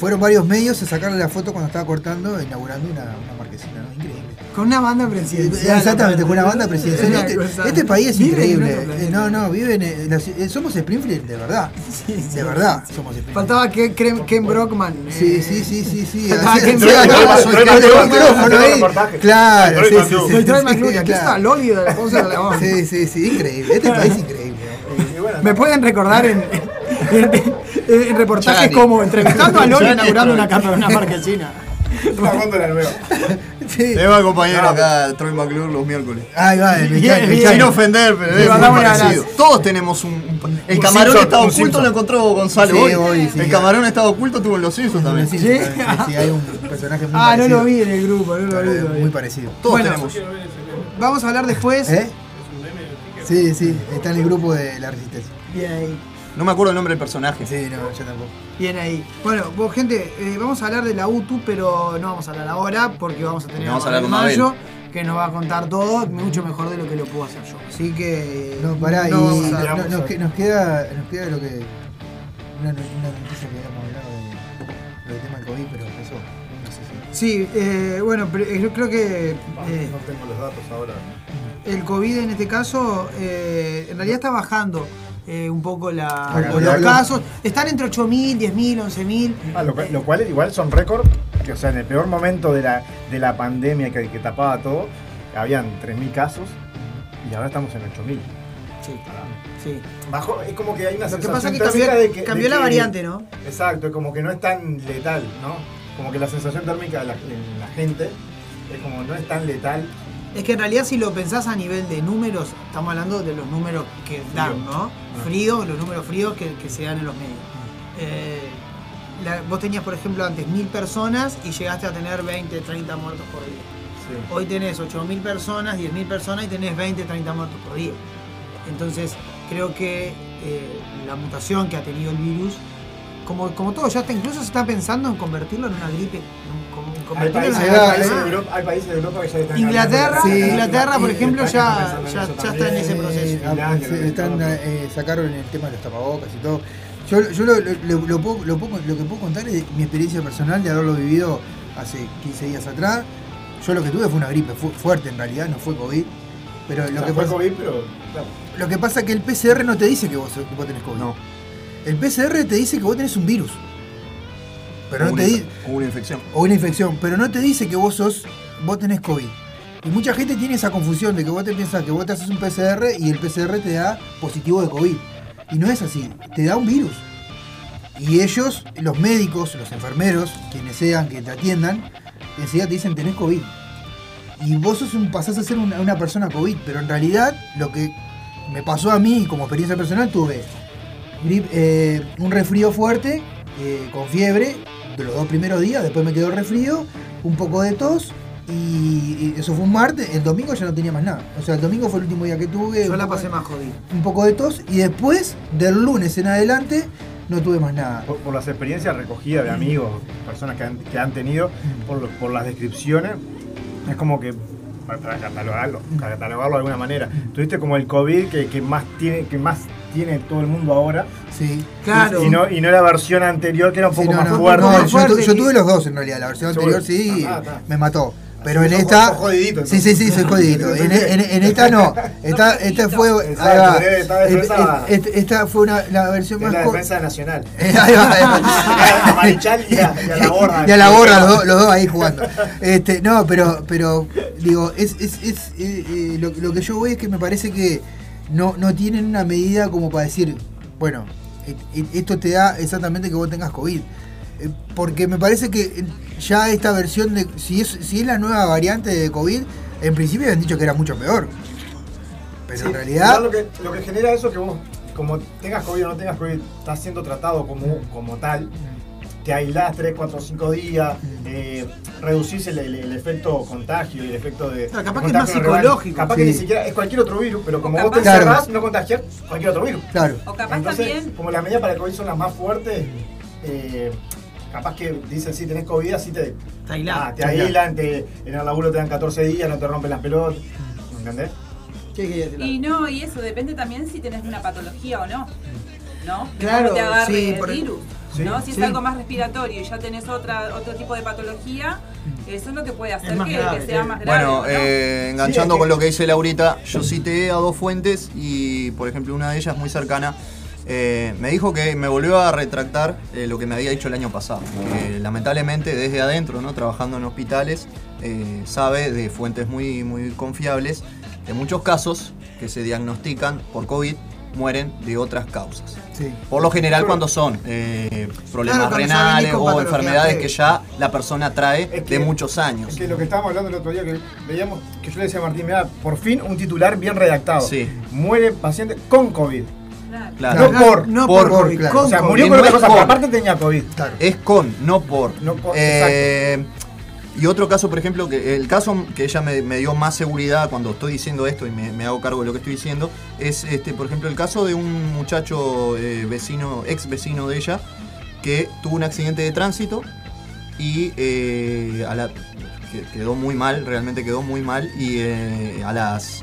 fueron varios medios a sacarle la foto cuando estaba cortando, inaugurando una, una marquesina, ¿no? Increíble. Con una banda presidencial. Exactamente, con una banda Es presidencial. Este, este país es en increíble. Eh, No, no, viven. eh, la ci- eh, somos Springfield, de verdad. De verdad, somos Springfield. Faltaba que Ken, Ken Brockman. Sí, eh, sí, sí, sí, sí. Ken sí, Brockman. sí, Ken. Claro, sí, sí, sí. Soy Troy sí, McClure, aquí claro. está Loli de la Ponce de León. Sí, sí, sí, increíble. Este país es increíble. Me pueden recordar en, en, en- en reportajes Chani. como entrevistando a Loli inaugurando una, capa- una marquesina. una góndola nueva. Sí. Acá, Troy McClure, los miércoles. Ahí va, el. Sin ofender, pero es muy parecido. Todos tenemos un. un- el Un camarón Simpson, estaba un oculto, Simpson. lo encontró Gonzalo Sí, hoy. hoy, sí. el camarón estaba oculto, tuvo en los Simpsons también. Sí, sí, hay un personaje muy Ah, no parecido. lo vi en el grupo, no lo vi. Eh, no. Muy parecido. Todos Bueno. tenemos. Vamos a hablar después. ¿Eh? Sí, sí, está en el grupo de la resistencia. Bien ahí. No me acuerdo el nombre del personaje. Sí, no, yo tampoco. Bien ahí. Bueno, vos, gente, eh, vamos a hablar de la UTU, pero no vamos a hablar ahora porque vamos a tener Vamos a hablar con Mayo que nos va a contar todo mucho mejor de lo que lo puedo hacer yo. Así que. No, pará, y no vamos a- no- nos, que- nos queda, nos queda lo que. Una, no- una noticia que habíamos hablado de, del tema del COVID, pero eso. No sé si. Sí, eh, bueno, pero eh, yo creo que. eh, No tengo los datos ahora. el COVID en este caso eh, en realidad está bajando eh, un poco la, Ah, los lo- lo- casos. Están entre 8.000, 10.000, 11.000. Ah, lo, lo cual igual son récord, que o sea, en el peor momento de la, de la pandemia que, que tapaba todo, habían 3.000 casos y ahora estamos en 8.000. Sí, sí. Bajo, es como que hay una Lo que sensación pasa es que térmica cambió, de que- cambió de la variante, ¿no? Exacto, es como que no es tan letal, ¿no? Como que la sensación térmica de la gente es como no es tan letal. Es que en realidad si lo pensás a nivel de números, estamos hablando de los números que dan, ¿no? Fríos, los números fríos que, que se dan en los medios. Eh, la- vos tenías, por ejemplo, antes mil personas y llegaste a tener 20, 30 muertos por día. Sí. Hoy tenés 8.000 personas, 10.000 personas y tenés 20, 30 muertos por día. Entonces, creo que eh, la mutación que ha tenido el virus, como, como todo, ya hasta incluso se está pensando en convertirlo en una gripe. En- en Hay en países, hay países de Europa, hay países de Europa que ya están Inglaterra, la- Inglaterra, por ejemplo, ya, en ya, está en ese proceso. Eh, Finlandia, están, eh, sacaron el tema de los tapabocas y todo. Yo, yo lo, lo- lo- lo puedo- lo puedo- lo que puedo contar es mi experiencia personal de haberlo vivido hace 15 días atrás. Yo lo que tuve fue una gripe fu- fuerte en realidad, no fue COVID. Pero lo O sea, que fue pasa, COVID, pero. claro. lo que pasa es que el PCR no te dice que vos, que vos tenés COVID. No. El PCR te dice que vos tenés un virus. Pero no una, te dice. o una infección. o una infección, pero no te dice que vos sos, vos tenés COVID. Y mucha gente tiene esa confusión de que vos te piensas que vos te haces un PCR y el PCR te da positivo de COVID. Y no es así, te da un virus. Y ellos, los médicos, los enfermeros, quienes sean que te atiendan, enseguida te dicen tenés COVID. Y vos sos un, pasás a ser una, una persona COVID, pero en realidad lo que me pasó a mí como experiencia personal, tuve grip- eh, un resfrío fuerte, eh, con fiebre, de los dos primeros días, después me quedó el resfrío, un poco de tos, y, y eso fue un martes, el domingo ya no tenía más nada. O sea, el domingo fue el último día que tuve. Yo la pasé más jodida. Un poco de tos, y después, del lunes en adelante, no tuve más nada. Por, por las experiencias recogidas de amigos, personas que han, que han tenido, por, lo- por las descripciones, es como que, para, para catalogarlo, para catalogarlo de alguna manera, tuviste como el COVID que, que más tiene que más tiene todo el mundo ahora. Sí. Claro. Y no, y no la versión anterior que era un Sí, poco no, más no, fuerte. no, yo, tu- yo tuve los dos en realidad. La versión Seguro. anterior sí Ah, ah, me mató. Pero en esta. sos jodidito, sí, sí, sí, soy jodidito. En, en- en esta no. Esta, esta fue. Exacto, ahí va. tenés- esta defensa- Esta- esta- fue una, la versión Es más. la defensa nacional. Ahí va, ahí va. A Marichal y a, y a la borra. Y a la borra, los, dos- los dos ahí jugando. Este, no, pero, pero digo, es, es, es, eh, eh, lo, lo que yo voy es que me parece que no, no tienen una medida como para decir, bueno, eh, eh, esto te da exactamente que vos tengas COVID. Eh, Porque me parece que eh, ya esta versión de. Si es, si es la nueva variante de COVID, en principio habían dicho que era mucho peor. Pero Sí, en realidad. Lo que, lo que genera eso es que vos, como tengas COVID o no tengas COVID, estás siendo tratado como, como tal. Te aislás 3, 4, 5 días, eh, reducís el, el- el efecto contagio y el efecto de. Claro, capaz de que es más psicológico. Capaz Sí. que ni siquiera es cualquier otro virus, pero como vos te encerrás, no contagias cualquier otro virus. Claro. O capaz Entonces, también. como las medidas para el COVID son las más fuertes, eh, capaz que dicen si tenés COVID, así te, Te ah, te aíslan, te, en el laburo te dan 14 días, no te rompen las pelotas. ¿Entendés? ¿Qué querías decir? Y no, y eso depende también si tenés una patología o no. ¿No? Claro, sí, el por- virus. Sí, ¿no? Si sí. es algo más respiratorio y ya tenés otra, otro tipo de patología, eso es lo que puede hacer que, grave, que sea sí. más grave. Bueno, ¿no? eh, enganchando Sí, es que- con lo que dice Laurita, yo cité a dos fuentes y, por ejemplo, una de ellas muy cercana eh, me dijo que me volvió a retractar eh, lo que me había dicho el año pasado. Que lamentablemente, desde adentro, ¿no? trabajando en hospitales, eh, sabe de fuentes muy, muy confiables que muchos casos que se diagnostican por COVID mueren de otras causas. Sí. Por lo general cuando son eh, problemas Claro, renales o enfermedades que ya la persona trae Es que- de muchos años. Es que lo que estábamos hablando el otro día, que veíamos, que yo le decía a Martín, mira, por fin un titular bien redactado. Sí. Muere paciente con COVID. Claro. Claro. No por. No por- por, COVID, claro. con o sea, murió por no otra cosa, aparte tenía COVID. Claro. Es con, no por. No por, Eh, y otro caso, por ejemplo, que el caso que ella me, dio más seguridad cuando estoy diciendo esto y me, hago cargo de lo que estoy diciendo, es este, por ejemplo, el caso de un muchacho eh, vecino, ex vecino de ella, que tuvo un accidente de tránsito y eh, quedó muy mal, realmente quedó muy mal, y eh, a las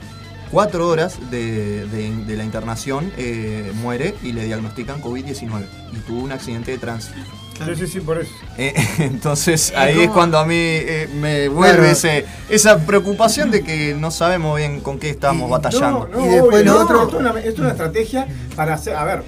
cuatro horas de la internación eh, muere y le diagnostican COVID-19 y tuvo un accidente de tránsito. Sí, sí, sí, por eso. Eh, entonces ahí es cuando a mí eh, me vuelve Claro. ese, esa preocupación de que no sabemos bien con qué estamos Y- batallando. No, no, Y después obvio, lo no, otro- Esto es, una, esto es una estrategia para hacer. A ver,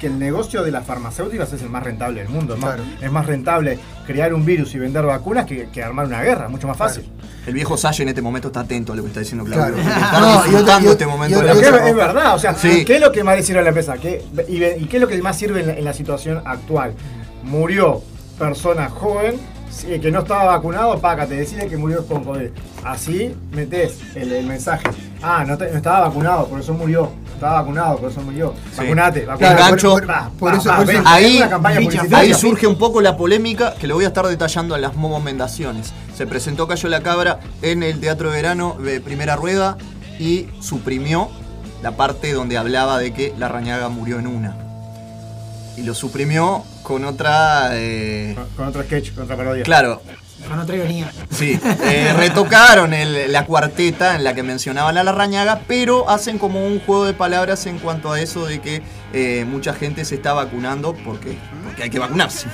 que el negocio de las farmacéuticas es el más rentable del mundo. Es más, Claro. es más rentable crear un virus y vender vacunas que, que armar una guerra. Mucho más fácil. El viejo Salle en este momento está atento a lo que está diciendo Claudio. Claro. Está No, disfrutando y- este momento de la mesa es, verdad, o sea, Sí. ¿qué es lo que más le sirve a la empresa? ¿Qué, y, qué es lo que más sirve en la, en la situación actual? Murió persona joven que no estaba vacunado, paga, te decide que murió con COVID. Así metes el, el mensaje. Ah, no, te- no estaba vacunado, por eso murió. No estaba vacunado, por eso murió. Sí. Vacunate, vacunate. Engancho. Por, por- Por eso- va, por eso- ven, Ahí, una campaña publicitaria. ahí surge un poco la polémica que lo voy a estar detallando en las momendaciones. Se presentó Cayo la Cabra en el Teatro de Verano de Primera Rueda y suprimió la parte donde hablaba de que la rañaga murió en una. Y lo suprimió con otra... eh, Con, con otro sketch, con otra parodia. claro, Con otra ironía. Sí, eh, retocaron el- la cuarteta en la que mencionaban a la rañaga, pero hacen como un juego de palabras en cuanto a eso de que eh, mucha gente se está vacunando porque, porque hay que vacunarse.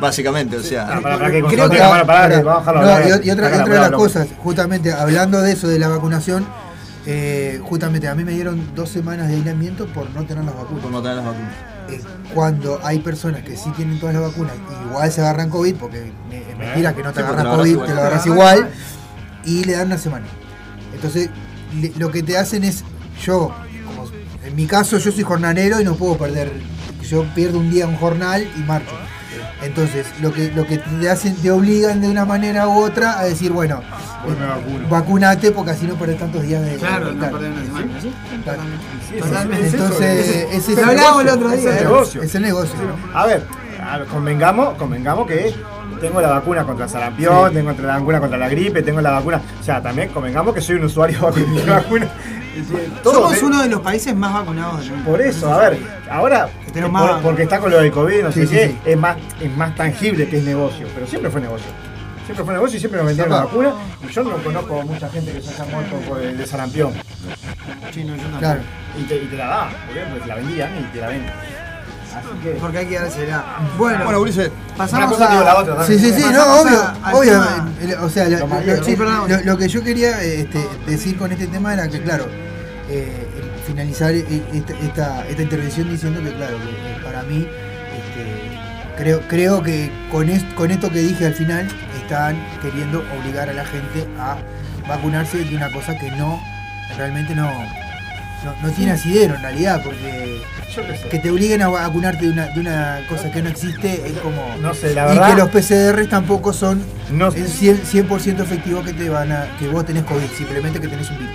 Básicamente, o sea. Y, otra, y Déjala otra de las cosas, justamente hablando de eso de la vacunación, eh, justamente a mí me dieron dos semanas de aislamiento por no tener las vacunas. Por no tener las vacunas. Eh, cuando hay personas que sí tienen todas las vacunas, igual se agarran COVID, porque me- es mentira que no te Sí, agarras COVID, igual. te lo agarras igual, y le dan una semana. Entonces, le- lo que te hacen es, yo, como en mi caso, yo soy jornalero y no puedo perder, yo pierdo un día un jornal y marcho. Entonces, lo que, lo que te hacen, te obligan de una manera u otra a decir, bueno, vacuno. vacunate porque así no perdés tantos días de. Claro, no claro. perder una semana. ¿sí? Claro. Entonces, ese es el hablábamos el negocio. otro día. Es ¿eh? el negocio. Es el negocio. A ver, a ver, convengamos, convengamos que tengo la vacuna contra el sarampión, tengo la vacuna contra la gripe, tengo la vacuna. O sea, también convengamos que soy un usuario de vacuna. Somos uno de los países más vacunados del mundo. Por eso, a ver, ahora, por- porque está con lo del COVID, no Sí, sé qué, sí. Es, más, es más tangible que es negocio, pero siempre fue negocio. Siempre fue negocio y siempre nos vendieron la vacuna. Y yo no conozco mucha gente que se haya muerto por el de sarampión. Sí, no, yo tampoco. Claro. Y te, y te la daban, porque te la vendían y te la venden. Porque hay que dársela. Bueno, Bueno, Ulises, pasamos una cosa a... digo la otra, Sí, sí, sí, no, obvio, a- obvio. O sea, lo, Sí, que yo quería este, decir con este tema era que, claro, eh, finalizar eh, esta, esta, esta intervención diciendo que, claro, que eh, para mí, este, creo, creo que con, est- con esto que dije al final, están queriendo obligar a la gente a vacunarse de una cosa que no, realmente no, no, no tiene asidero en realidad, porque Yo qué sé. que te obliguen a vacunarte de una, de una cosa que no existe es como... No sé, la y verdad. que los PCRs tampoco son No el 100%, 100 efectivo que te van a que vos tenés COVID, simplemente que tenés un virus.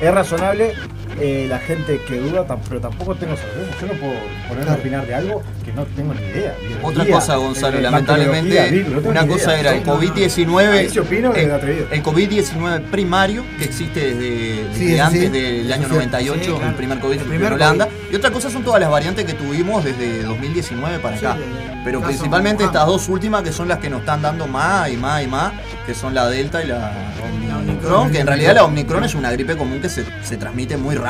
Es razonable eh, la gente que duda, tam- pero tampoco tengo certeza. Yo no puedo ponerme a opinar de algo que no tengo ni idea. Otra cosa, Gonzalo, eh, lamentablemente, virus, no una cosa idea. era el No, no, no. Ahí COVID-19, sí opino de el, atrevido. el COVID-19 primario, que existe desde, desde Sí, sí, antes sí. del año Sí, 98, sí, claro. el primer COVID El en primer Holanda. Y otra cosa son todas las variantes que tuvimos desde 2019 para acá. Pero principalmente Wuhan. estas dos últimas que son las que nos están dando más y más y más, que son la Delta y la Omicron, que en realidad la Omicron es una gripe común que se, se transmite muy rápido.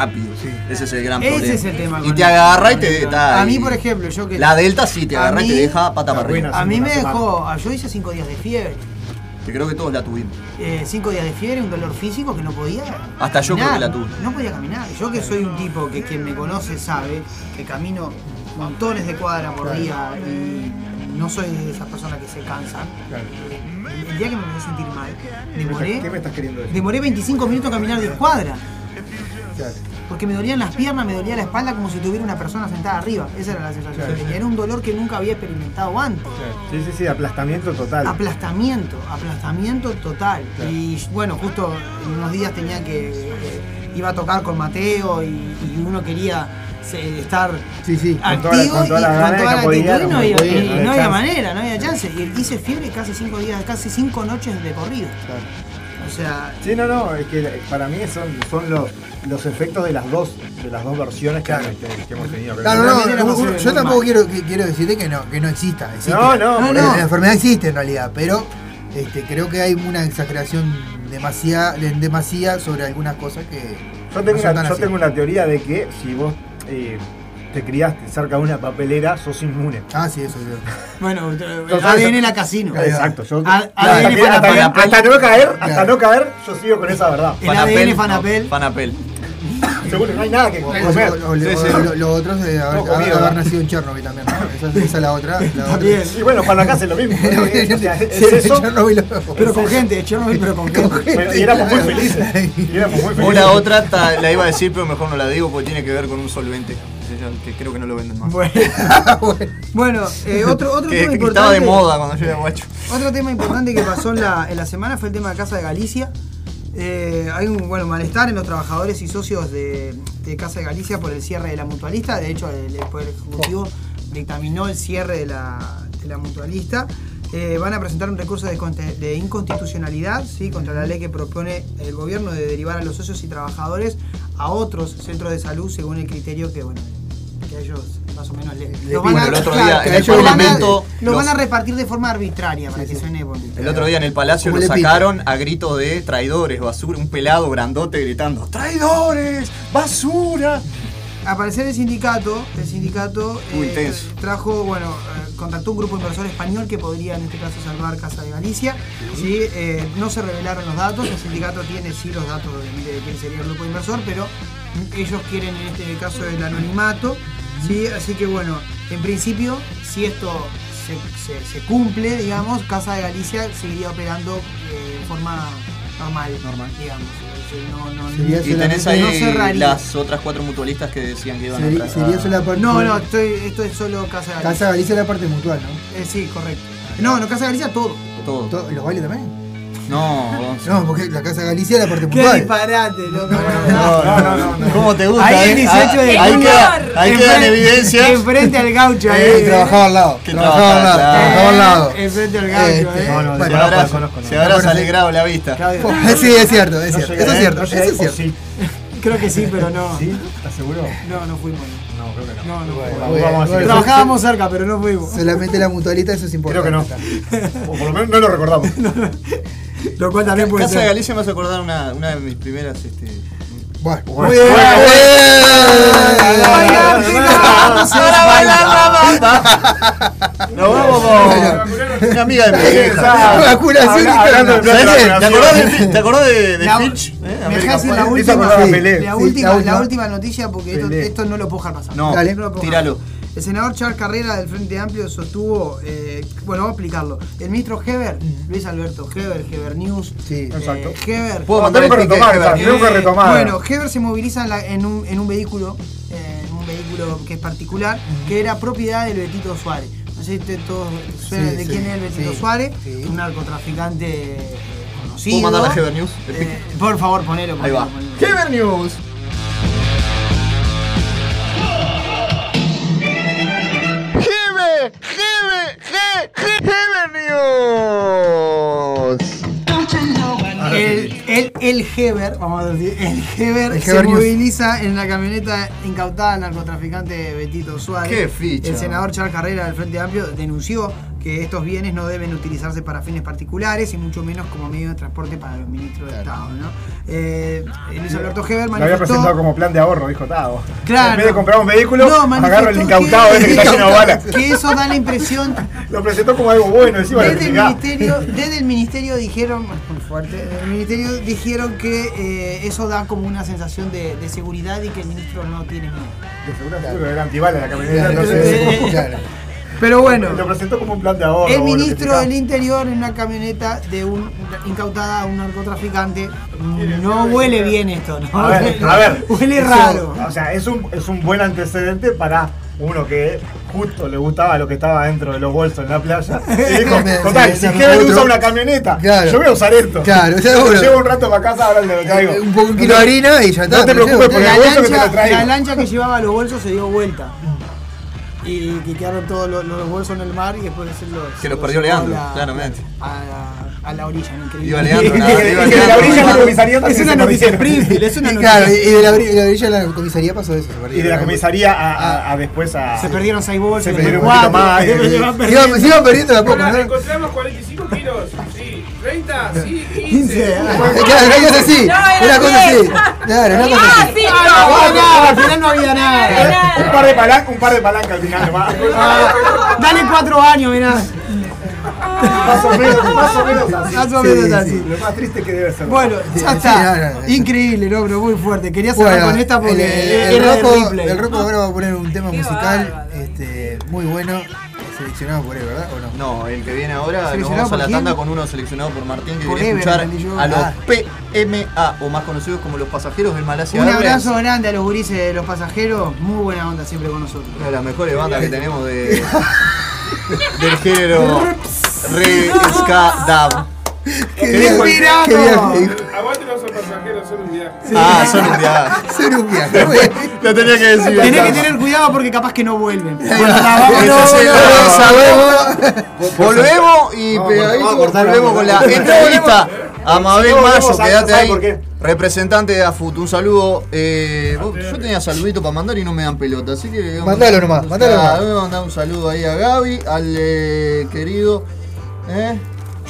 Ese es el gran Ese problema. es el tema. Y te agarra y te está A mí, por ejemplo, yo que... La Delta sí te agarra y te deja pata para arriba. A mí me dejó... Yo hice cinco días de fiebre. Que creo que todos la tuvimos. eh, cinco días de fiebre, un dolor físico que no podía. Hasta yo creo que la tuve. No podía caminar. Yo que soy un tipo que quien me conoce sabe que camino montones de cuadras por día y no soy de esas personas que se cansan. El, el día que me empecé a sentir mal, demoré, ¿Qué me estás queriendo decir? demoré 25 minutos a caminar 10 cuadras. Porque me dolían las piernas, me dolía la espalda como si tuviera una persona sentada arriba. Esa era la sensación Claro. Era un dolor que nunca había experimentado antes. Sí, sí, sí, aplastamiento total. Aplastamiento, aplastamiento total. Y bueno, justo en unos días tenía que. eh, iba a tocar con Mateo y, y uno quería se- estar Sí, sí. Con toda activo con toda y la con gana toda que la actitud y no, no había- podía, y no había no había chance. manera, no había chance. Y hice fiebre casi cinco días, casi cinco noches de corrido. O sea, Sí, no, no, es que para mí son, son los, los efectos de las dos, de las dos versiones que, que- que hemos tenido. Claro, no, yo tampoco quiero, quiero decirte que no, que no exista. existe. No, no, No, La- no. La enfermedad existe en realidad, pero este, creo que hay una exageración demasiada, demasiada sobre algunas cosas que. Yo tengo, no son una, tan yo así. tengo una teoría de que si vos eh, te criaste cerca de una papelera, sos inmune. Ah, sí, eso es bueno, Entonces, ADN la casino. Exacto, yo, A- ADN hasta, Fanapel. hasta no caer, hasta Claro. no caer, yo sigo con esa verdad. El ADN Fanapel. no, Fanapel. Seguro, no hay nada que comer. o- o- Sí, sí. o- lo, lo otro es de haber, nacido en Chernobyl también, ¿no? Esa, esa es la otra. La otra. Y bueno, para acá hace lo mismo. O sea, es Sí, eso, Chernobyl. Pero con gente, Chernobyl, pero con gente. pero- y éramos muy felices. Y éramos muy O felices. la otra, ta- la iba a decir, pero mejor no la digo porque tiene que ver con un solvente. Que creo que no lo venden más. Bueno, bueno eh, otro, otro que, tema que importante. estaba de moda cuando yo era guacho. Otro tema importante que pasó en la, en la semana fue el tema de Casa de Galicia. Eh, hay un bueno, malestar en los trabajadores y socios de, de Casa de Galicia por el cierre de la mutualista. De hecho, el, el Poder Ejecutivo dictaminó el cierre de la, de la mutualista. Eh, van a presentar un recurso de, inconstitucionalidad ¿sí? contra la ley que propone el gobierno de derivar a los socios y trabajadores a otros centros de salud según el criterio que, bueno, que a ellos más o menos les, los van Bueno, a- el otro claro, día en el lo van Parlamento, Lo los- van a repartir de forma arbitraria para que suene bonito. El otro día en el Palacio lo le sacaron a grito de traidores, basura, un pelado grandote gritando ¡Traidores! ¡Basura! Al parecer el sindicato, el sindicato Muy eh, intenso. trajo, bueno, eh, contactó un grupo inversor español que podría en este caso salvar Casa de Galicia. Eh, no se revelaron los datos, el sindicato tiene sí los datos de, quién sería el grupo inversor, pero ellos quieren en este caso el anonimato. ¿sí? Así que bueno, en principio, si esto se, cumple, digamos, Casa de Galicia seguiría operando eh, de forma normal, normal. digamos. No, no, Sería Y tenés no ahí cerraría. las otras cuatro mutualistas que decían que iban Sería- a sería solo la parte- No, no, estoy, esto es solo Casa Galicia. Casa Galicia es la parte mutual, ¿no? Eh, sí, correcto. No, no, Casa Galicia todo. Todo. To- ¿Los bailes también? No, Gonzo. No, porque la Casa Galicia es la parte Qué disparate, loco. No, no, no, no. ¿Cómo te gusta? Ahí el eh? 18 de Ah, ahí queda, ahí quedan evidencias. Enfrente al gaucho ahí. Eh, trabajaba al lado. Que Trabajaba al lado. trabajaba, al lado. Enfrente al gaucho, Este, eh. No, no, Bueno, Se conozco, se habrás alegrado la vista. Claudio. Sí, es cierto, es cierto. Eso es cierto. no Eso llegué, es cierto. Creo que sí, pero no. ¿Sí? ¿Estás seguro? No, no fuimos. No, creo que no. No, fuimos. vamos a Trabajábamos cerca, pero no fuimos. Solamente la mutualita, eso es Creo importante. que no. O por lo menos no lo recordamos. Lo cual también puede Casa de. Galicia me hace acordar una, una de mis primeras. Este... Bueno, Bueno, muy bien. bueno, Nos vamos con una amiga de mi vieja. Vacunación Habla- hablando de ¿Sabés qué? vacunación. ¿Te acordás de, te acordás de, de La- última, la, última, noticia porque esto, no lo puedo dejar pasar. No, tíralo. El senador Charles Carrera del Frente Amplio sostuvo, eh, bueno, vamos a explicarlo. El ministro Heber, Luis Alberto Heber, Heber News, Sí. Exacto. eh, Heber, ¿Puedo mandar el tengo que retomar, Eh, tengo que retomar. Bueno, Heber se moviliza en, la- en un, en un vehículo, eh, en un vehículo que es particular, que era propiedad del Betito Suárez. No sé si ustedes todos suenan Sí, de sí, quién es el Betito sí, Suárez, sí. un narcotraficante conocido. ¿Puedo mandar la Heber News? Eh, por favor, ponelo. por Ahí va. ponelo. Heber News. Heber, Heber News. El, el, el Heber, vamos a decir, el Heber El se Heber moviliza en la camioneta incautada al narcotraficante Betito Suárez. Qué ficha. El senador Charles Carrera del Frente Amplio denunció que estos bienes no deben utilizarse para fines particulares y mucho menos como medio de transporte para los ministros de Estado. ¿no? Eh, Luis Alberto Heber Lo había presentado como plan de ahorro, dijo Tavo. Claro. En vez de comprar un vehículo, No, agarro el incautado que- ese que está lleno de balas. Que eso da la impresión Lo presentó como algo bueno, encima Desde el, ministerio, desde el ministerio dijeron, muy fuerte, desde el ministerio dijeron que eh, eso da como una sensación de, de seguridad y que el ministro no tiene miedo. De seguro seguro era antibala la camioneta, Claro, entonces claro. Pero bueno, lo presentó como un plan de ahorro. el ministro del Interior en una camioneta de un incautada a un narcotraficante no huele bien esto, ¿no? A ver, a ver. Huele raro. O sea, es un, es un buen antecedente para uno que justo le gustaba lo que estaba dentro de los bolsos en la playa. Y dijo, Me- total, si Kevin usa una camioneta, Claro. yo voy a usar esto. Claro, seguro. Llevo un rato para casa, ahora le traigo. Un poco un kilo de harina y ya está. No te preocupes por el La bolso que te lo traigo. la lancha que llevaba los bolsos se dio vuelta. Y que quedaron todos los, los bolsos en el mar y después se los. Que los se perdió llevó a Leandro, la- claramente. A la, a la orilla, ¿no? Increíble. Iba Leandro, nada, Y iba que de la Leandro. orilla de la comisaría Es una noticia. Springfield, es una Y noticia. claro, y de la, la orilla de la comisaría pasó eso. se Y de la comisaría a, a- a después a. Se perdieron seis bolsos, Se perdieron un poquito más, se iban, perdiendo de a poco, encontramos 45 kilos. Sí. 30, sí, 15. 15. Claro, una cosa así. Una cosa así. Claro, una cosa Ah, así. sí, Ah, no, no. nada, al final no había nada. Un par de palancas, un par de palancas al final nomás. Ah, Dale cuatro años, mirá. Más o menos, más o menos así. Más o Sí, menos sí. así. Lo más triste que debe ser. Bueno, Sí, ya sí, está. no, no, no. Increíble, no, pero muy fuerte. Quería cerrar Bueno, con esta porque el, el, el ahora va a poner un tema Qué musical este, muy bueno, seleccionado por él, ¿verdad? ¿O no? No, el que viene ahora, nos ¿Seleccionado vamos a la quién? tanda con uno seleccionado por Martín, que Ever, escuchar a los Ah. PMA, o más conocidos como los pasajeros del Malasia Un Airlines. abrazo grande a los gurises de los pasajeros. Muy buena onda siempre con nosotros. Una de las mejores bandas que tenemos de, del género re ska. ¡Qué ¿Qué bien, viaje! Aguante los pasajeros, son un viaje. Ah, son un viaje. Son un viaje. Lo tenía que decir. Tenés que tener cuidado porque capaz que no vuelven. Volvemos y volvemos con la entrevista a Mabel No, Mayo, quédate ¿sabe ahí. Representante de AFUT, un saludo. eh, vos- yo tenía saludito para mandar y no me dan pelota, así que. Mandalo nomás, mandalo nomás. Voy a mandar un saludo ahí a Gaby, al eh, querido. ¿eh?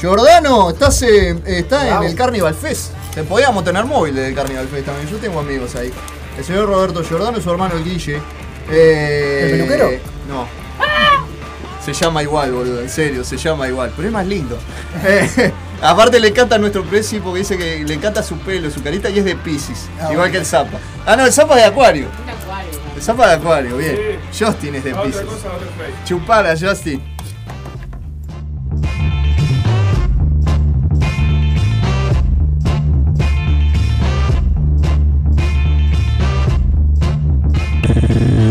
Giordano, estás en, está en el Carnival Fest. Te podíamos tener móvil del Carnival Fest también. Yo tengo amigos ahí. El señor Roberto Giordano y su hermano el Guille. Eh, ¿El peluquero? No. Se llama igual, boludo, en serio, se llama igual. Pero es más lindo. Eh, aparte le encanta a nuestro Prezi porque dice que le encanta su pelo, su carita y es de Pisces. Ah, igual bueno. que el Zapa. Ah, no, el Zapa es de Acuario. El Zapa de Acuario, bien. Justin es de Pisces. Chupala, Justin.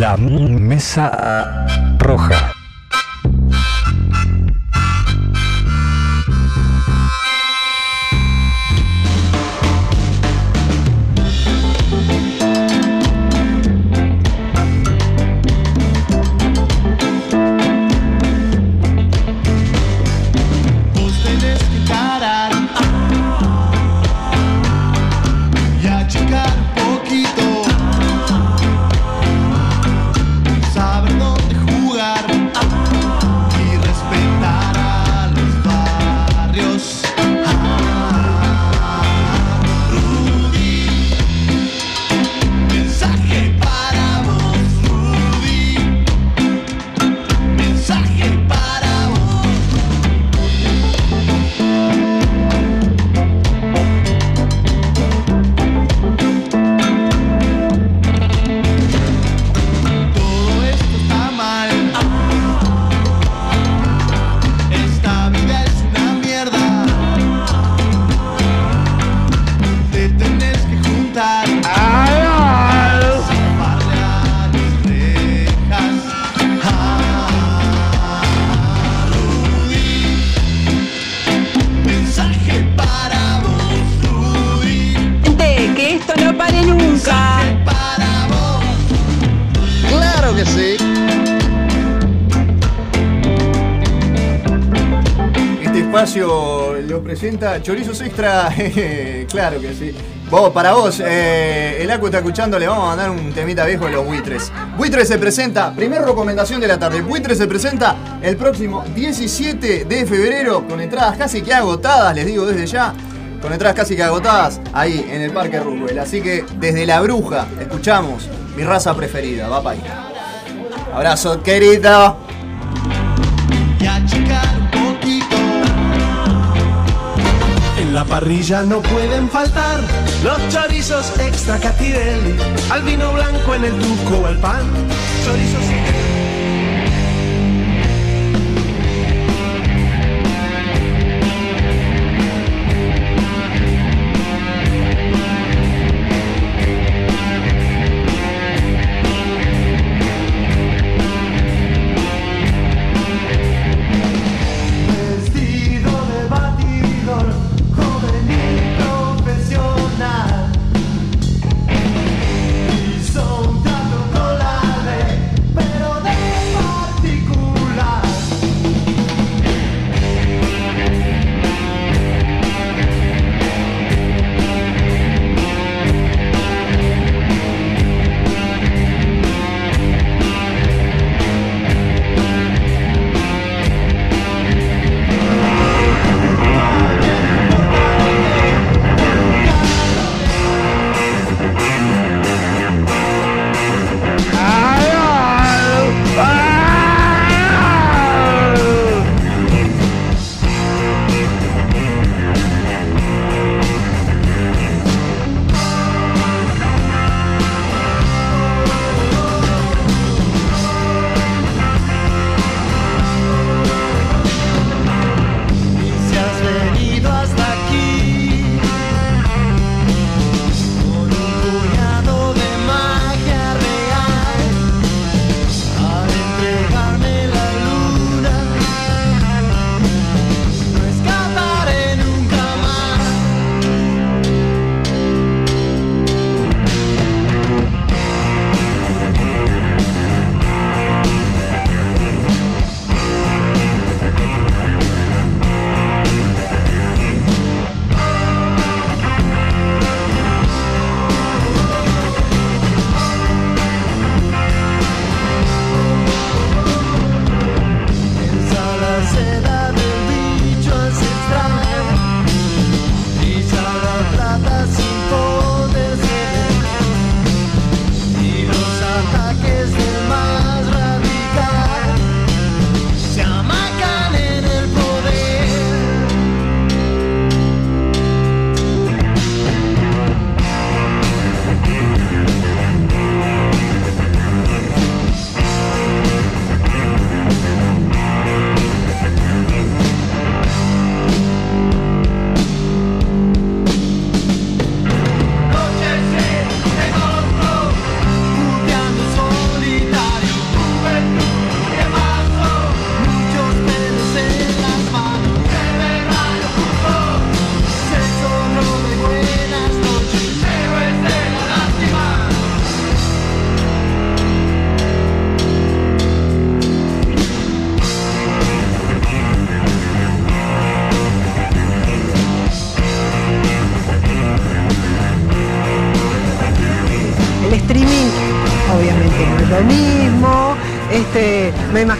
La mesa roja. chorizos extra, claro que sí. Vos, para vos, eh, el Acu está escuchando, le vamos a mandar un temita viejo de los buitres. Buitres se presenta, primera recomendación de la tarde, buitres se presenta el próximo 17 de febrero con entradas casi que agotadas, les digo desde ya, con entradas casi que agotadas ahí en el Parque Rubel. Así que desde La Bruja escuchamos mi raza preferida, va para ahí. Abrazo, querido. Parrilla no pueden faltar los chorizos extra Catirelli, al vino blanco en el tuco o al pan. Chorizos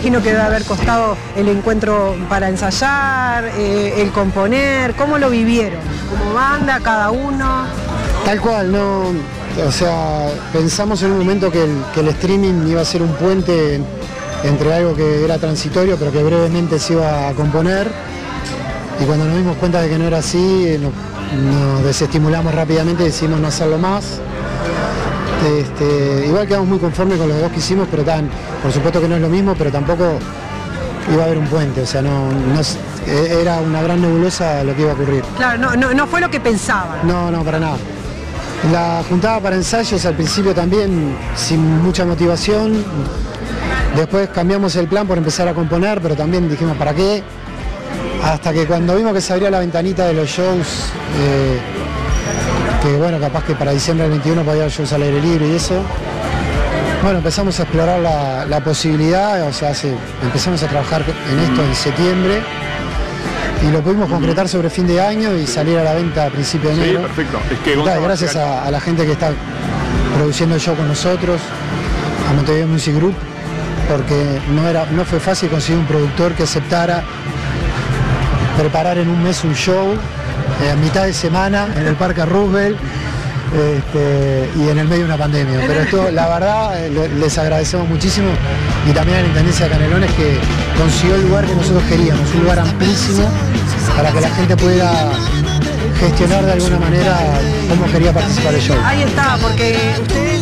imagino que debe haber costado el encuentro para ensayar, eh, el componer, ¿cómo lo vivieron? Como banda, cada uno. Tal cual, no. O sea, pensamos en un momento que el, streaming iba a ser un puente entre algo que era transitorio, pero que brevemente se iba a componer. Y cuando nos dimos cuenta de que no era así, nos, nos desestimulamos rápidamente y decidimos no hacerlo más. Este, igual quedamos muy conformes con los dos que hicimos, pero tan, por supuesto que no es lo mismo, pero tampoco iba a haber un puente, o sea, no, eh, era una gran nebulosa lo que iba a ocurrir. Claro, no, no, no fue lo que pensaban. No, no, para nada. La juntada para ensayos al principio también sin mucha motivación. Después cambiamos el plan por empezar a componer, pero también dijimos, ¿para qué? Hasta que cuando vimos que se abría la ventanita de los shows, eh, que bueno, capaz que para diciembre del 21 podía haber shows al aire libre y eso. Bueno, empezamos a explorar la, la posibilidad, o sea, hace- empezamos a trabajar en esto en septiembre y lo pudimos concretar sobre fin de año y salir a la venta a principio de Sí, enero. perfecto. Es que Da, Gonzalo gracias a la gente que está produciendo el show con nosotros, a Montevideo Music Group, porque no, era, no fue fácil conseguir un productor que aceptara preparar en un mes un show eh, a mitad de semana en el Parque Roosevelt este, y en el medio de una pandemia. Pero esto, la verdad, eh, le- les agradecemos muchísimo y también a la Intendencia de Canelones que consiguió el lugar que nosotros queríamos, un lugar amplísimo para que la gente pueda gestionar de alguna manera cómo quería participar del show. Ahí está, porque ustedes...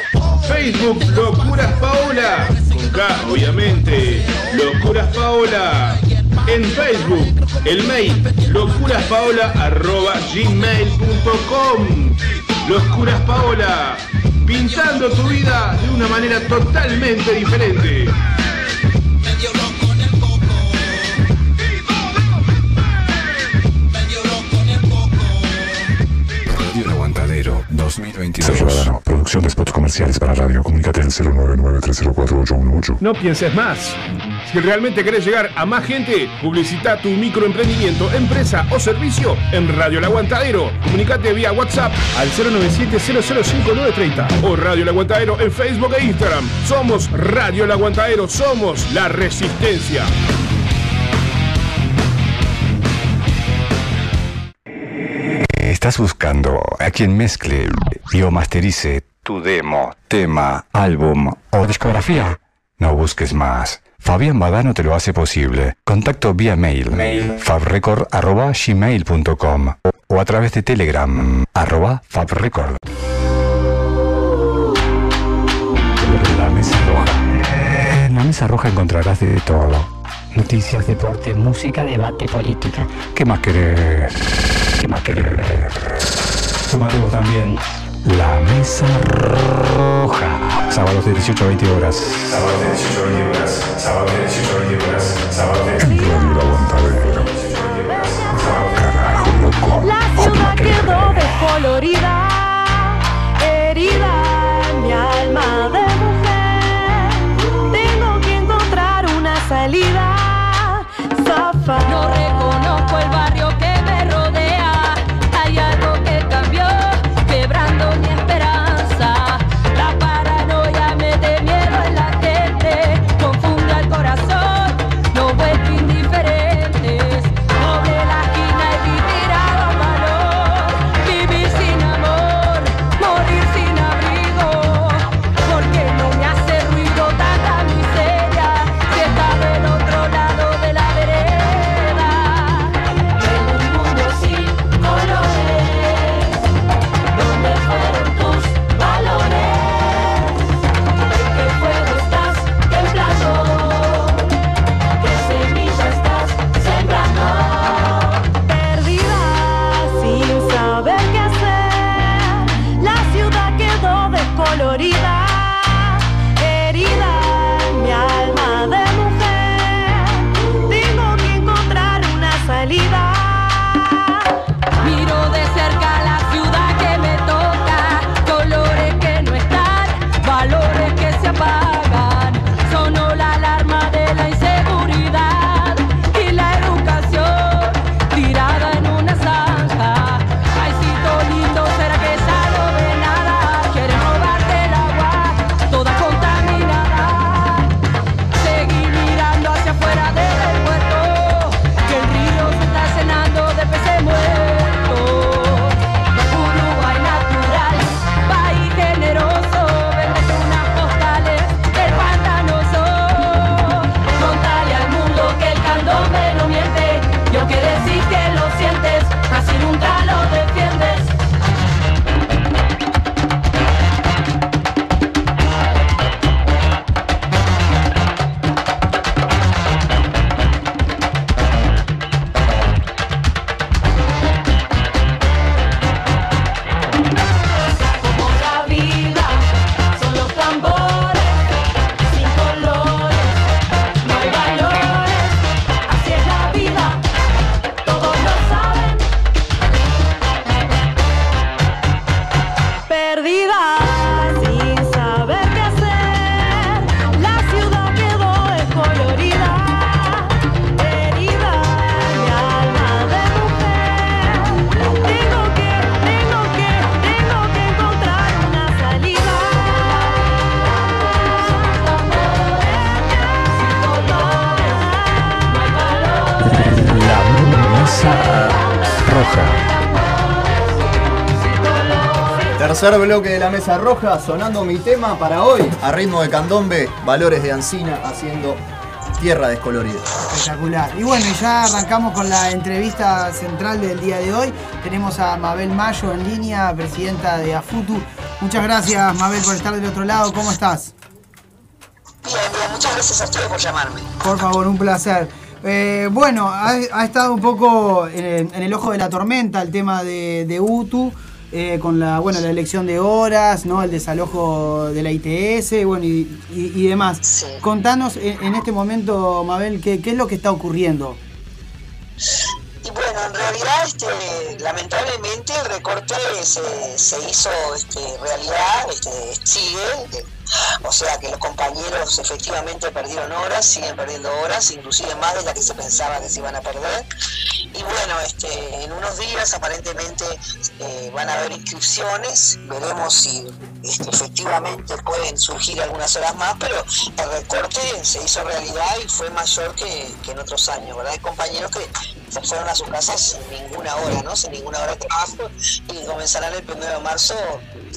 Facebook Locuras Paola. Con K, obviamente. Locuras Paola. En Facebook, el mail locuraspaola.gmail.com Locuras Paola. Pintando tu vida de una manera totalmente diferente. Radio El Aguantadero 2022. Producción de spots comerciales para radio. Comunícate al 099-304-818. No pienses más. Si realmente querés llegar a más gente, publicita tu microemprendimiento, empresa o servicio en Radio El Aguantadero. Comunicate vía WhatsApp al 097-005930 o Radio El Aguantadero en Facebook e Instagram. Somos Radio El Aguantadero, somos la resistencia. ¿Estás buscando a quien mezcle y o masterice tu demo, tema, álbum o discografía? No busques más. Fabián Badano te lo hace posible. Contacto vía mail, fabrecord.gmail.com o a través de Telegram, arroba fabrecord. La mesa roja. En la mesa roja encontrarás de todo. Noticias, deporte, música, debate, política. ¿Qué más querés? ¿Qué más querés? Sumate vos también. La mesa roja. Sábados de 18 a 20 horas. Sábado de 18 a 20 horas. Sábado de 18 a 20 horas. Tercer bloque de la mesa roja, sonando mi tema para hoy, a ritmo de candombe, valores de Ancina, haciendo tierra descolorida. Espectacular. Y bueno, ya arrancamos con la entrevista central del día de hoy. Tenemos a Mabel Mayo en línea, presidenta de AFUTU. Muchas gracias, Mabel, por estar del otro lado. ¿Cómo estás? Bien, bien, muchas gracias a ustedes por llamarme. Por favor, un placer. Eh, bueno, ha, ha estado un poco en el, en el ojo de la tormenta el tema de, de UTU, eh, con la, bueno, la elección de horas, ¿no? el desalojo de la ITS bueno, y, y- y demás. Contanos en, en este momento, Mabel, ¿qué, qué es lo que está ocurriendo. Y bueno, en realidad, este, lamentablemente, el recorte se, se hizo este, realidad, este, sigue. O sea que los compañeros efectivamente perdieron horas, siguen perdiendo horas, inclusive más de las que se pensaba que se iban a perder. Y bueno, este, en unos días aparentemente eh, van a haber inscripciones, veremos si este, efectivamente pueden surgir algunas horas más, pero el recorte se hizo realidad y fue mayor que, que en otros años, ¿verdad? Hay compañeros que se fueron a sus casas sin ninguna hora, ¿no? Sin ninguna hora de trabajo y comenzarán el 1 de marzo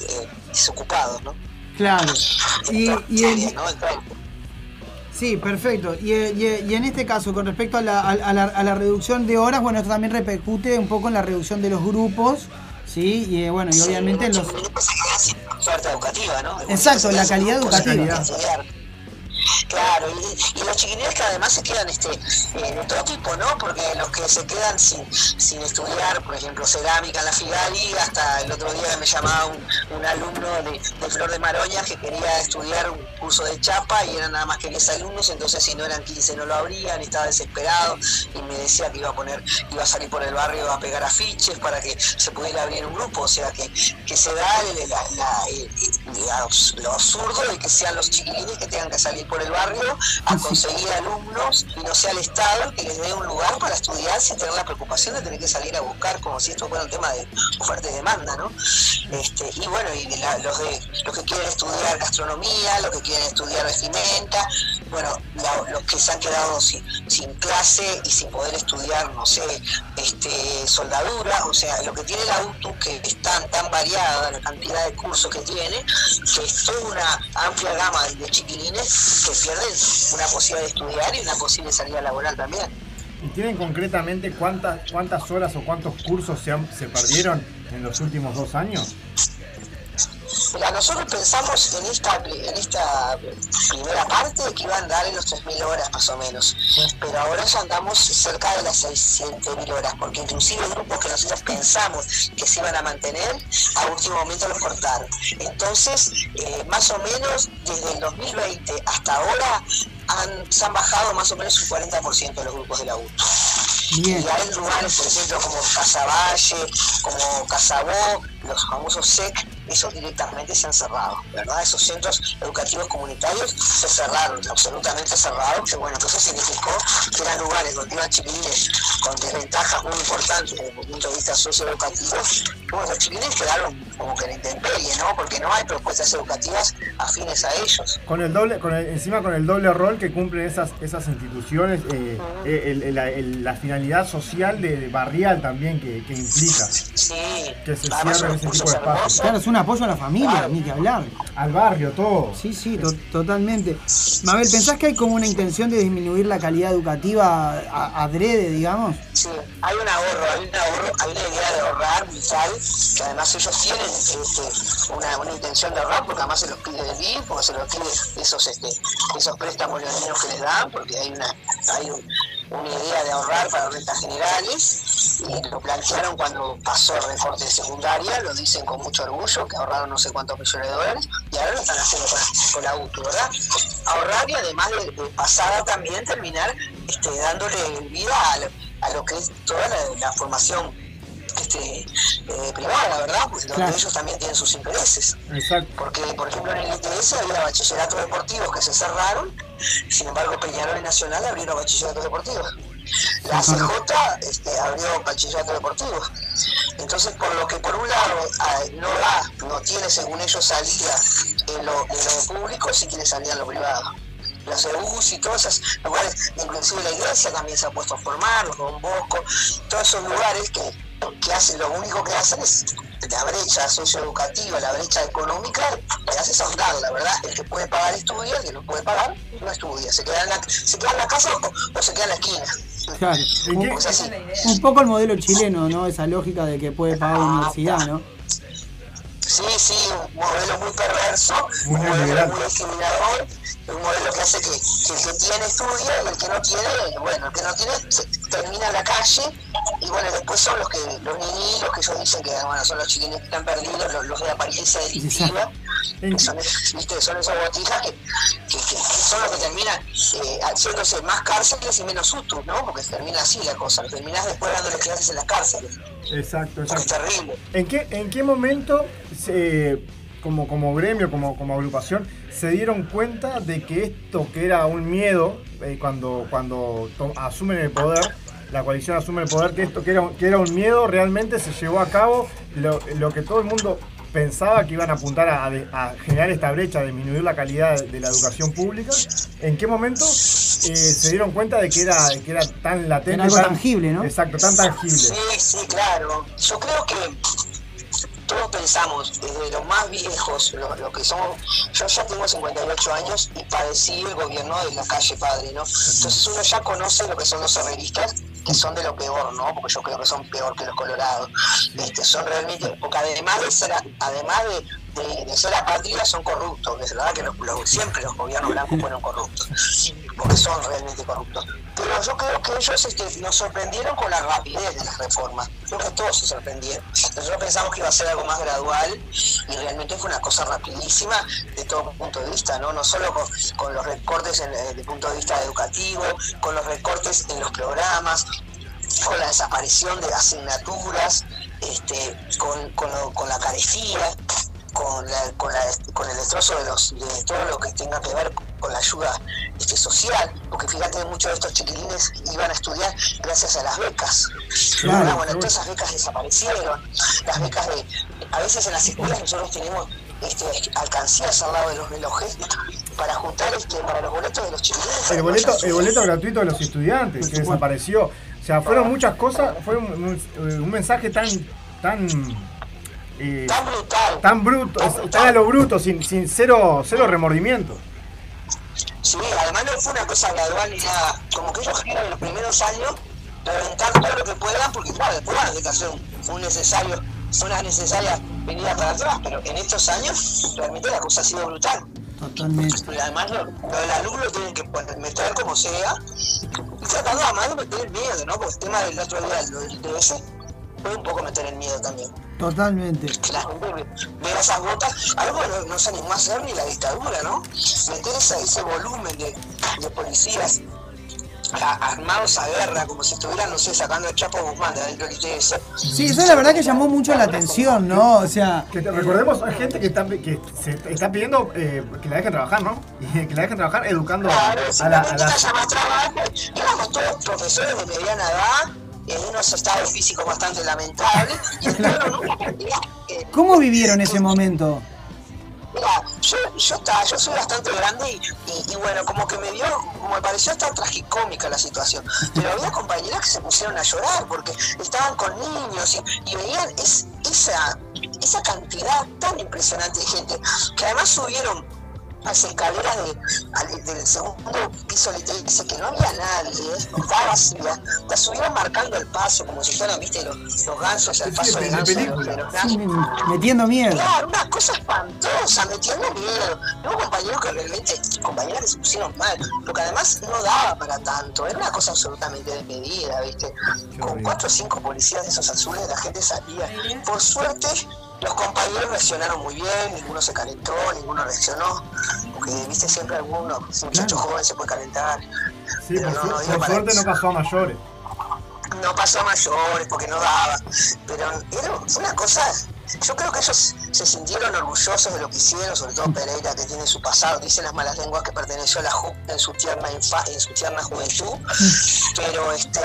eh, desocupados, ¿no? Claro. Y, y. Entonces, Sí, perfecto. Y, y, y en este caso, con respecto a la, a, a la, a la reducción de horas, bueno, esto también repercute un poco en la reducción de los grupos, ¿sí? Y eh, bueno, y obviamente en los... educativa, ¿no? Exacto, la calidad educativa. Claro, y, los chiquilines que además se quedan este, eh, de todo tipo, ¿no? Porque los que se quedan sin, sin estudiar, por ejemplo, cerámica en la Figali, hasta el otro día me llamaba un, un alumno de, Flor de Maroña que quería estudiar un curso de chapa y eran nada más que 10 alumnos, entonces si no eran 15 no lo abrían, estaba desesperado y me decía que iba a poner, iba a salir por el barrio a pegar afiches para que se pudiera abrir un grupo, o sea que, que se da el- lo absurdo de que sean los chiquilines que tengan que salir por el barrio a conseguir alumnos y no sea el Estado que les dé un lugar para estudiar sin tener la preocupación de tener que salir a buscar como si esto fuera un tema de oferta y demanda, ¿no? Este, y bueno, y de la- los de los que quieren estudiar gastronomía, los que quieren estudiar vestimenta, bueno, la- los que se han quedado sin, sin clase y sin poder estudiar, no sé, este, soldadura, o sea, lo que tiene la UTU que es tan, tan variada la cantidad de cursos que tiene, que es toda una amplia gama de chiquilines pierden una posibilidad de estudiar y una posible salida laboral también. ¿Y tienen concretamente cuántas, cuántas horas o cuántos cursos se, han- se perdieron en los últimos dos años? Mira, nosotros pensamos en esta, en esta primera parte que iban a dar en los 3.000 horas más o menos, pero ahora ya andamos cerca de las 600.000 horas, porque inclusive grupos que nosotros pensamos que se iban a mantener, a último momento los cortaron. Entonces, eh, más o menos desde el 2020 hasta ahora han, se han bajado más o menos un 40% de los grupos de la UTU. Bien. Y hay lugares, por ejemplo, como Casaballe, como Casabó, los famosos SEC, esos directamente se han cerrado, ¿verdad? Esos centros educativos comunitarios se cerraron, absolutamente cerrados, que bueno, que eso significó que eran lugares donde iban chiquilines con desventajas muy importantes desde el punto de vista socioeducativo, bueno, los chiquilines quedaron como que en intemperie, ¿no? Porque no hay propuestas educativas afines a ellos. Con el doble, con el- encima con el doble rol que cumplen esas, esas instituciones, eh, eh, el- el- la, el- la finalidad social de, de barrial también que, que implica. Sí, Que se cierren ese tipo de espacios. Claro, es un apoyo a la familia, ni que hablar. Al barrio, todo. Sí, sí, to- totalmente. Mabel, ¿pensás que hay como una intención de disminuir la calidad educativa a- adrede, digamos? Sí, hay un ahorro, hay un ahorro, hay una idea de ahorrar vital, que además ellos tienen este, una, una intención de ahorrar, porque además se los pide el BID, porque se los pide esos, este, esos préstamos leoninos que les dan, porque hay una, hay un- una idea de ahorrar para rentas generales, y lo plantearon cuando pasó el recorte de secundaria, lo dicen con mucho orgullo, que ahorraron no sé cuántos millones de dólares, y ahora lo están haciendo con, la UTU, ¿verdad? Ahorrar y además de, de pasada también terminar este, dándole vida a lo, a lo que es toda la, la formación este, eh, privada, ¿verdad? Porque donde Claro. ellos también tienen sus intereses. Exacto. Porque, por ejemplo, en el ITS había bachilleratos deportivos que se cerraron, sin embargo, Peñarol y Nacional abrieron bachilleratos deportivos. La ACJ este, abrió bachilleratos deportivos. Entonces, por lo que por un lado ah, no da, no tiene según ellos salida en lo, en lo público, sí quiere salida en lo privado. Los EUS y todos esos lugares, inclusive la iglesia también se ha puesto a formar, los Don Bosco, todos esos lugares que, que hacen, lo único que hacen es la brecha socioeducativa, la brecha económica, le haces a un lado, la verdad, el que puede pagar estudia, el que no puede pagar no estudia, se queda en la, se queda en la casa o, o se queda en la esquina. Claro. Un, O sea, sí. un poco el modelo chileno, ¿no? Esa lógica de que puede pagar la universidad, ¿no? Sí, sí, un modelo muy perverso, un modelo muy discriminador, un modelo que hace que, que el que tiene estudia y el que no tiene, bueno, el que no tiene se- termina en la calle y bueno, después son los que los niños que ellos dicen que bueno, son los chiquines que están perdidos, los, los de apariencia delictiva, que son, ¿viste? son esos botijas que, que, que- que son los que terminan eh, haciéndose más cárceles y menos sustos, ¿no? Porque termina así la cosa, terminás después dándole clases en las cárceles. Exacto, Es exacto. terrible. ¿En qué, ¿En qué momento, se- como, como gremio, como, como agrupación, se dieron cuenta de que esto que era un miedo, eh, cuando, cuando asumen el poder, la coalición asume el poder, que esto que era, un- que era un miedo realmente se llevó a cabo, lo, lo que todo el mundo pensaba que iban a apuntar a, a- a generar esta brecha, a disminuir la calidad de, de la educación pública, ¿en qué momento eh, se dieron cuenta de que era, que era tan latente? Era algo tan- tangible, ¿no? Exacto, tan tangible. Sí, sí, claro. Yo creo que todos pensamos, desde los más viejos, lo, lo que somos, yo ya tengo 58 años y padecí el gobierno de la calle padre, ¿no? Entonces uno ya conoce lo que son los herreristas, que son de lo peor, ¿no? Porque yo creo que son peor que los colorados. Este, son realmente, porque además de ser, además de, de, de apátridas, son corruptos. Es verdad que siempre los gobiernos blancos fueron corruptos, porque son realmente corruptos. Pero yo creo que ellos este, nos sorprendieron con la rapidez de las reformas. Creo que todos se sorprendieron. Nosotros pensamos que iba a ser algo más gradual y realmente fue una cosa rapidísima de todo punto de vista, ¿no? No solo con, los recortes en, eh, desde el punto de vista educativo, con los recortes en los programas, con la desaparición de asignaturas, este, con, con, con la carestía, con, la- con, la- con el destrozo de, los, de todo lo que tenga que ver con la ayuda este, social, porque fíjate muchos de estos chiquilines iban a estudiar gracias a las becas. Claro, Ahora, bueno, todas esas becas desaparecieron, las becas de, a veces en las escuelas nosotros tenemos este, alcancías al lado de los relojes para juntar este, para los boletos de los chiquilines. El boleto, el boleto gratuito de los estudiantes que desapareció. O sea, fueron muchas cosas, fue un, un- un mensaje tan, tan, Tan brutal. tan bruto, tan a lo bruto, sin, sin cero, cero remordimiento. Sí, además no fue una cosa gradual ni nada. Como que ellos quieren en los primeros años reventar todo lo que puedan, porque claro, después van a que hacer un, necesario, una necesaria venida para atrás, pero en estos años realmente la cosa ha sido brutal. Totalmente. Y además lo, lo del alumno tienen que poner- meter como sea, y tratando además de meter miedo, ¿no? Porque el tema del otro día, lo del ITS, fue un poco meter el miedo también. Totalmente. Que la gente ve, vea esas botas, algo que no, no se animó a hacer ni la dictadura, ¿no? Meter ese, ese volumen de, de policías a- armados a guerra, como si estuvieran, no sé, sacando el Chapo Guzmán de adentro del ITS. Sí, eso la verdad que llamó mucho la atención, ¿no? O sea, Que te- recordemos, hay gente que está, que se está pidiendo eh, que la dejen trabajar, ¿no? Y que la dejen trabajar educando a, a la, a la- haya más trabajo, éramos todos profesores de mediana edad, en unos estados físicos bastante lamentables, y. Eh, ¿cómo vivieron ese momento? Mira, yo, yo, estaba- yo soy bastante grande y, y- y bueno, como que me dio, como me pareció hasta tragicómica la situación. Pero había compañeras que se pusieron a llorar porque estaban con niños y, y veían es- esa, esa cantidad tan impresionante de gente que además subieron las escaleras de, del segundo piso del ITS que no había nadie, estaba vacía, la subieron marcando el paso como si fueran, viste, los, los gansos, el paso de ganso de los, película. de los gansos. Metiendo miedo. Claro, una cosa espantosa, metiendo miedo. Hubo compañeros que realmente, compañeras que se pusieron mal, porque además no daba para tanto, era una cosa absolutamente desmedida, ¿viste? Con cuatro o cinco policías de esos azules la gente salía. Por suerte, los compañeros reaccionaron muy bien, ninguno se calentó, ninguno reaccionó, porque, viste, siempre alguno, un muchacho joven se puede calentar. Sí, Pero por, no, no por suerte eso. no pasó a mayores. no pasó a mayores porque no daba. Pero era fue una cosa. Yo creo que ellos se sintieron orgullosos de lo que hicieron, sobre todo Pereira, que tiene su pasado, dicen las malas lenguas que perteneció a la JUP en su tierna infa- en su tierna juventud, pero este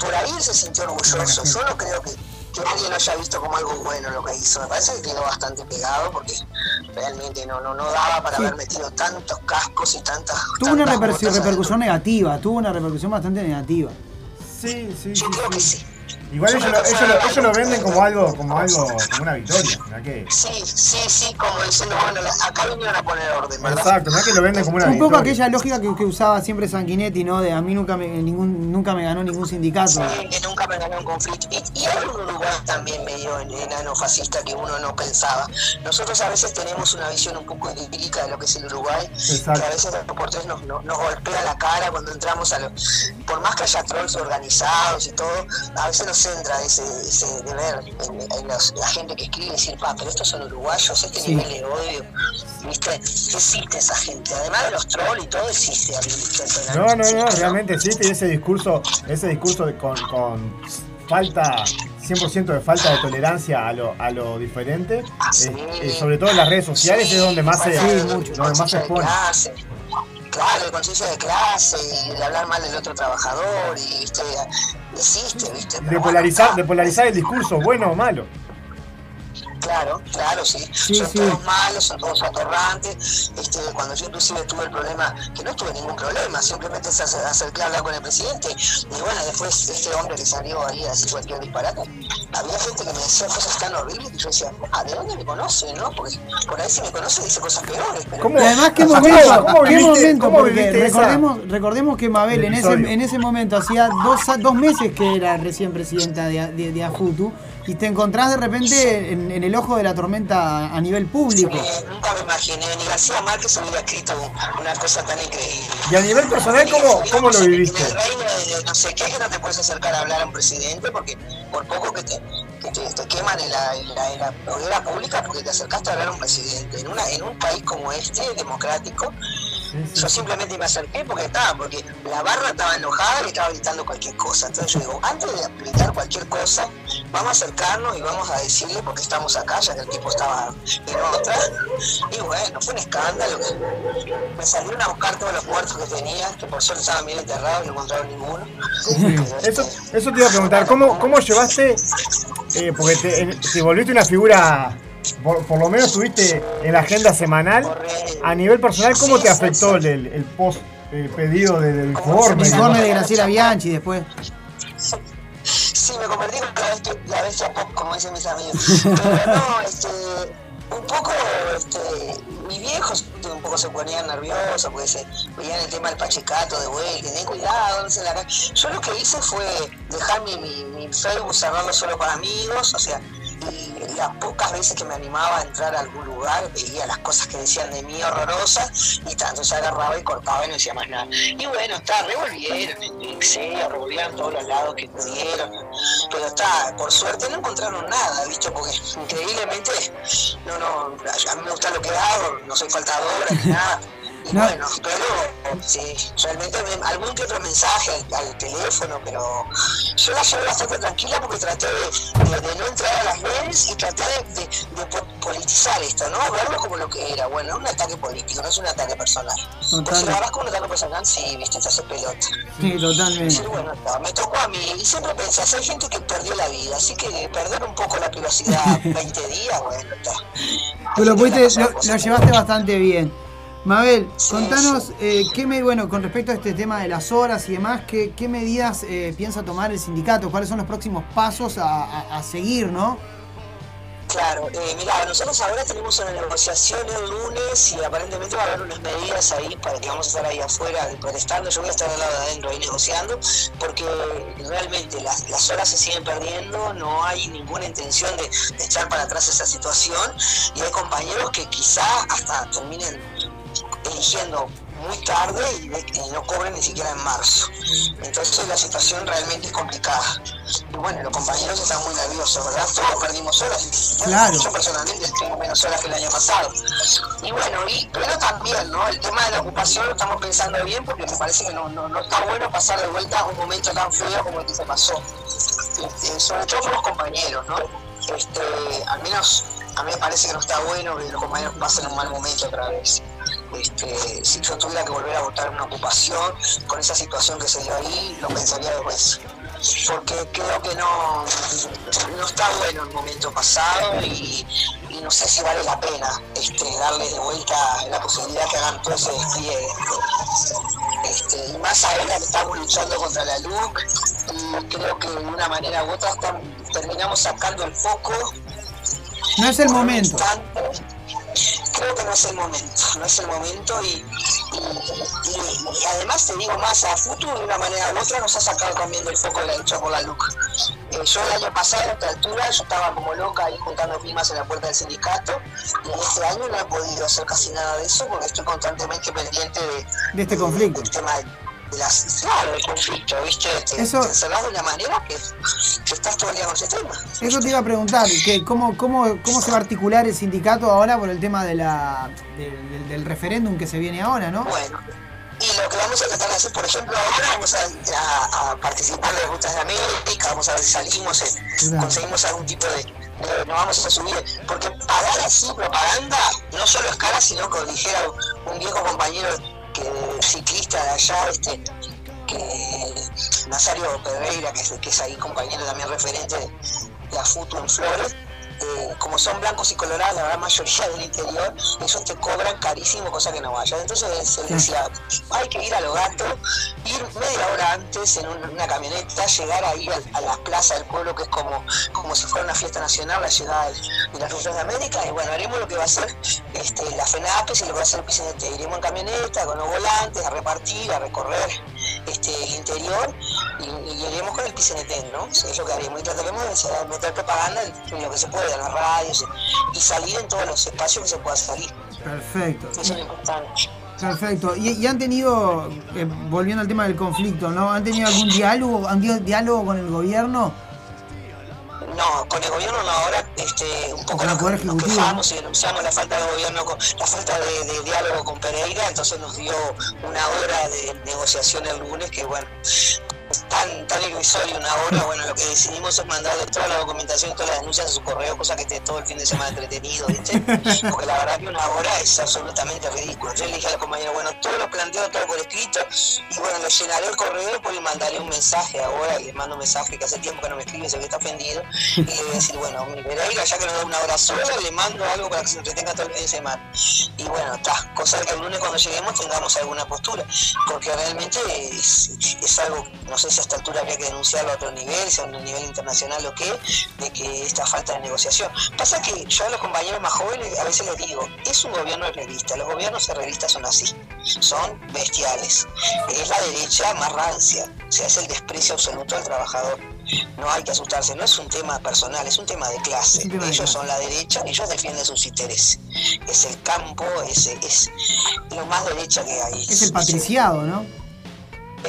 por ahí él se sintió orgulloso. Yo no creo que, que alguien lo haya visto como algo bueno lo que hizo. Me parece que quedó bastante pegado porque realmente no, no, no daba para Sí. haber metido tantos cascos y tantas. Tuvo una tantas repercusión negativa, tuvo una repercusión bastante negativa. Sí, sí, Yo creo que sí. Igual ellos lo, ellos lo- ellos lo venden como algo, como algo, como una victoria. ¿verdad que? Sí, sí, sí, como diciendo, bueno, acá vinieron a poner orden, ¿verdad? Exacto, ¿verdad que lo venden como una Un poco victoria? aquella lógica que, que usaba siempre Sanguinetti, ¿no? De a mí nunca me, ningún, nunca me ganó ningún sindicato. Sí, que nunca me ganó un conflicto. Y, y hay un Uruguay también medio en- enano fascista que uno no pensaba. Nosotros a veces tenemos una visión un poco idílica de lo que es el Uruguay, Exacto. que a veces dos por tres nos, nos, nos golpea la cara cuando entramos a lo... Por más que haya trolls organizados y todo, a veces nos entra ese, ese deber en, en los- la gente que escribe y decir, pa, pero estos son uruguayos, este Sí. nivel de odio, ¿viste? Existe esa gente. Además de los trolls y todo, existe No, no, no, realmente existe ese discurso, ese discurso de- con, con falta, 100% de falta de tolerancia a lo, a lo diferente, eh, eh, sobre todo en las redes sociales es donde más se, Sí, donde más se expone. Claro, de conciencia de clase y de hablar mal del otro trabajador y viste, existe, viste. De bueno, polarizar, de polarizar el discurso, bueno o malo. Claro, claro, sí. Sí, son sí. todos malos, son todos atorrantes. Este, cuando yo inclusive tuve el problema, que no tuve ningún problema, simplemente se acer- acerqué a hablar con el presidente. Y bueno, después este hombre que salió ahí a decir cualquier disparate, había gente que me decía cosas tan horribles que yo decía, ah, ¿de dónde me conoce? ¿No? Porque por ahí si me conoce dice cosas peores. Pero además, qué ¿Cómo- momento, cómo qué viviste- momento, cómo porque esa- recordemos, recordemos que Mabel en ese, en ese momento hacía dos, dos meses que era recién presidenta de, de, de AFUTU y te encontrás de repente en, en el ojo de la tormenta a nivel público. Eh, nunca me imaginé, ni García Márquez hubiera escrito una cosa tan increíble. Y a nivel personal, ¿cómo, cómo lo En viviste? el reino de, no sé qué, que no te puedes acercar a hablar a un presidente porque por poco que te, te, te queman en la, en, la, en la hoguera pública porque te acercaste a hablar a un presidente. En, una, en un país como este, democrático, yo simplemente me acerqué porque estaba, porque la barra estaba enojada y estaba gritando cualquier cosa. Entonces yo digo, antes de gritar cualquier cosa, vamos a acercarnos y vamos a decirle porque estamos acá, ya que el tipo estaba en otra. Y bueno, fue un escándalo. Me salieron a buscar todos los muertos que tenía, que por suerte estaban bien enterrados no encontraron ninguno. Eso, eso te iba a preguntar, ¿cómo, cómo llevaste? Eh, porque te, en- te volviste una figura, por, por lo menos estuviste en la agenda semanal. A nivel personal, ¿cómo te afectó el, el, el post eh, pedido de- del informe? El informe de Graciela Bianchi después. Sí, me convertí en la bestia, la bestia pop, como dicen mis amigos. Pero no, este, un poco, este, mis viejos un poco se ponían nerviosos porque se veían el tema del pachecato de vuelta, ten cuidado, no sé la ca-". Yo lo que hice fue dejar mi, mi, mi Facebook cerrarlo solo para amigos, o sea, y las pocas veces que me animaba a entrar a algún lugar veía las cosas que decían de mí horrorosas y tanto se agarraba y cortaba y no decía más nada. Y bueno, está, revolvieron Excel, revolvieron todos los lados que pudieron, pero está, por suerte no encontraron nada, ¿viste? Porque increíblemente, no, no, a mí me gusta lo que hago, no soy faltadora ni nada. Y No. bueno, pero sí, realmente me- algún que otro mensaje al, al teléfono, pero yo la llevé bastante tranquila porque traté de, de- de no entrar a las redes y traté de, de- de po- politizar esto, ¿no? Verlo como lo que era. Bueno, es un ataque político, no es un ataque personal. Pues si Total. lo como un ataque personal, sí, viste, te hace pelota. Sí, totalmente. Bueno, me tocó a mí y siempre pensás, hay gente que perdió la vida, así que perder un poco la privacidad 20 días, bueno, está. Tú lo, pudiste, lo, lo llevaste bastante bien. Mabel, contanos, eh, qué me, bueno, con respecto a este tema de las horas y demás, ¿qué, qué medidas eh, piensa tomar el sindicato? ¿Cuáles son los próximos pasos a, a- a seguir, no? Claro, eh, mira, nosotros ahora tenemos una negociación el lunes y aparentemente va a haber unas medidas ahí para que vamos a estar ahí afuera protestando. Yo voy a estar al lado de adentro ahí negociando porque realmente las, las horas se siguen perdiendo, no hay ninguna intención de, de echar para atrás esa situación y hay compañeros que quizá hasta terminen eligiendo muy tarde y, de- y no cobren ni siquiera en marzo. Entonces la situación realmente es complicada. Y bueno, los compañeros están muy nerviosos, ¿verdad? Todos perdimos horas. Claro. Yo personalmente tengo menos horas que el año pasado. Y bueno, y, pero también, ¿no? El tema de la ocupación lo estamos pensando bien porque me parece que no, no, no está bueno pasar de vuelta un momento tan feo como el que se pasó. Este, sobre todo los compañeros, ¿no? Este, al menos a mí me parece que no está bueno que los compañeros pasen un mal momento otra vez. Este, si yo tuviera que volver a votar una ocupación con esa situación que se dio ahí, lo pensaría dos veces. porque creo que no, no está bueno el momento pasado y, y no sé si vale la pena este, darle de vuelta la posibilidad que hagan todo ese despliegue. Este, y más ahora que estamos luchando contra la luz y creo que de una manera u otra están- terminamos sacando el foco No es el momento. Creo que no es el momento, no es el momento y, y- y- y además te digo más, a futuro de una manera u otra nos ha sacado también del foco de la lucha por la LUC. Eh, yo el año pasado a esta altura yo estaba como loca ahí juntando firmas en la puerta del sindicato y este año no he podido hacer casi nada de eso porque estoy constantemente pendiente de, De este conflicto. del tema de, de las, claro, del conflicto, ¿viste? Te, Eso- te de una manera que, que estás todo el día con ese tema. Eso te iba a preguntar, que cómo, cómo, ¿cómo se va a articular el sindicato ahora por el tema de la, de- del, del referéndum que se viene ahora, ¿no? Bueno, y lo que vamos a tratar de hacer, por ejemplo, ahora vamos a, a- a participar de rutas de América, vamos a ver si salimos, eh, conseguimos algún tipo de, de- no vamos a subir, porque pagar así propaganda no solo es cara, sino como dijera un viejo compañero que ciclista de allá, este, que Nazario Pedreira, que es, ahí compañero también referente de, de AFUTU en Flores, eh, como son blancos y colorados, la gran mayoría del interior, ellos te cobran carísimo, cosa que no vayan. Entonces él decía, hay que ir a los gatos, ir media hora antes en un- una camioneta, llegar ahí al- a, la plaza del pueblo, que es como, como si fuera una fiesta nacional, la llegada de, las rutas de América, y bueno, haremos lo que va a hacer este, la FENAPES y lo que va a hacer el PCNT. Iremos en camioneta, con los volantes, a repartir, a recorrer este, el interior y, y iremos con el PCNT, ¿no? Eso es lo que haremos. Y trataremos de meter propaganda en, en lo que se puede, en las radios y salir en todos los espacios que se pueda salir. Perfecto. Eso es lo importante. Perfecto. Y, y han tenido, eh, volviendo al tema del conflicto, ¿no? ¿Han tenido algún diálogo, han tenido diálogo con el gobierno? No, con el gobierno no, ahora este, un poco nos, Poder nos quejamos y denunciamos la falta de gobierno, con- la falta de, de diálogo con Pereira, entonces nos dio una hora de negociación el lunes que bueno, es tan, tan irrisorio una hora, bueno, lo que decidimos es mandarle toda la documentación todas las denuncias a su correo, cosa que esté todo el fin de semana entretenido, ¿viste? Porque la verdad que una hora es absolutamente ridículo. Yo le dije a la compañera, bueno, todo lo planteo todo por escrito y bueno, le llenaré el correo, después le mandaré un mensaje ahora, y le mando un mensaje que hace tiempo que no me escribe, se ve que está ofendido, y le voy a decir, bueno, mi Pereira, ya que nos da una hora sola, le mando algo para que se entretenga todo el fin de semana. Y bueno, está, cosa que el lunes cuando lleguemos tengamos alguna postura, porque realmente es, es algo, no sé si a esta altura habría que denunciarlo a otro nivel, sea a un nivel internacional o qué, de que esta falta de negociación. Pasa que yo a los compañeros más jóvenes a veces les digo, es un gobierno revista, los gobiernos de revistas son así, son bestiales. Es la derecha más rancia, o sea, es el desprecio absoluto al trabajador. No hay que asustarse, no es un tema personal, es un tema de clase. de ellos son la derecha, ellos defienden sus intereses. Es el campo, es, es lo más derecha que hay. Es el patriciado, ¿no?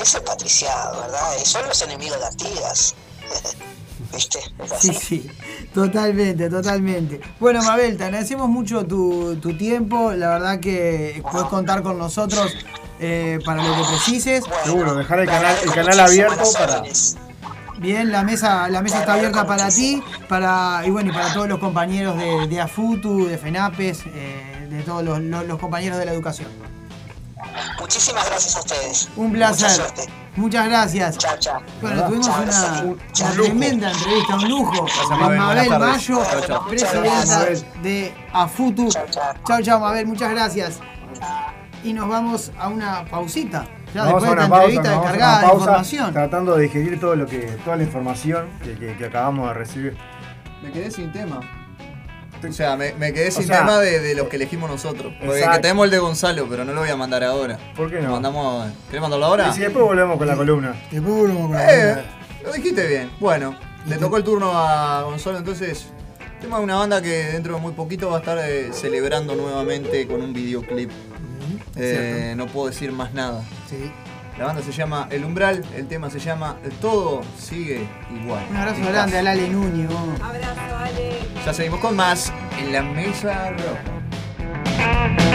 Es el patriciado, ¿verdad? Son los enemigos de Artigas. ¿Viste? Sí, sí, totalmente, totalmente. Bueno, Mabel, te agradecemos mucho tu, tu tiempo. La verdad que puedes contar con nosotros eh, para lo que precises. Seguro, dejar el canal, el canal abierto para. Bien, la mesa, la mesa está abierta para ti, para y bueno, y para todos los compañeros de, de AFUTU, de FENAPES, eh, de todos los, los- los compañeros de la educación. Muchísimas gracias a ustedes. Un Mucha placer. suerte. Muchas gracias. Chao, chao. Bueno, tuvimos Chao, una, gracias. una tremenda entrevista, un lujo. Con Mabel. Mayo, tardes. Chao, chao. presidenta de AFUTU. Chao, chao, Mabel, muchas gracias. Y nos vamos a una pausita. Ya después a esta una pausa, entrevista nos vamos a descargada una de pausa, información. Tratando de digerir todo lo que, toda la información que, que- que acabamos de recibir. Me quedé sin tema. O sea, me, me quedé O sin sea, tema de, de los que elegimos nosotros. Porque Exacto. que tenemos el de Gonzalo, pero no lo voy a mandar ahora. ¿Por qué no? mandamos. ¿Querés mandarlo ahora? Y si después volvemos con la columna. Después volvemos con la Eh, columna. lo dijiste bien. Bueno, le tocó el turno a Gonzalo, entonces. Tema de una banda que dentro de muy poquito va a estar eh, celebrando nuevamente con un videoclip. Eh, no puedo decir más nada. Sí. La banda se llama El Umbral, el tema se llama Todo sigue igual. Un abrazo grande a Lale Núñez. Abrazo, Ale. Ya seguimos con más en la mesa roja.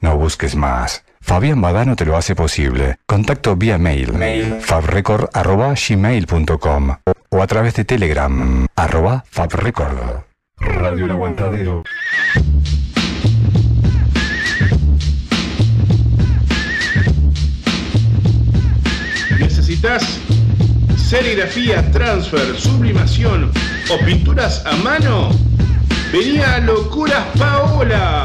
No busques más. Fabián Badano te lo hace posible. Contacto vía mail, fabrecord.gmail.com o a través de Telegram, arroba fabrecord. Radio El Aguantadero. ¿Necesitas serigrafía, transfer, sublimación o pinturas a mano? Venía a Locuras Paola.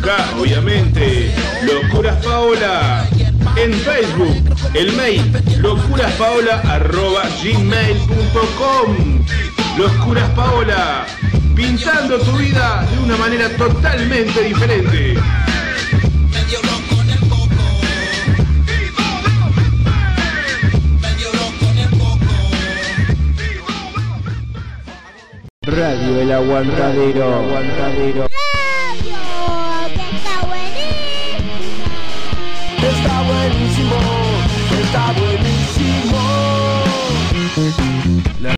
K, obviamente. Locuras Paola. En Facebook, el mail locuraspaola.gmail.com Locuras Paola. Pintando tu vida de una manera totalmente diferente. Radio El Aguantadero. Aguantadero.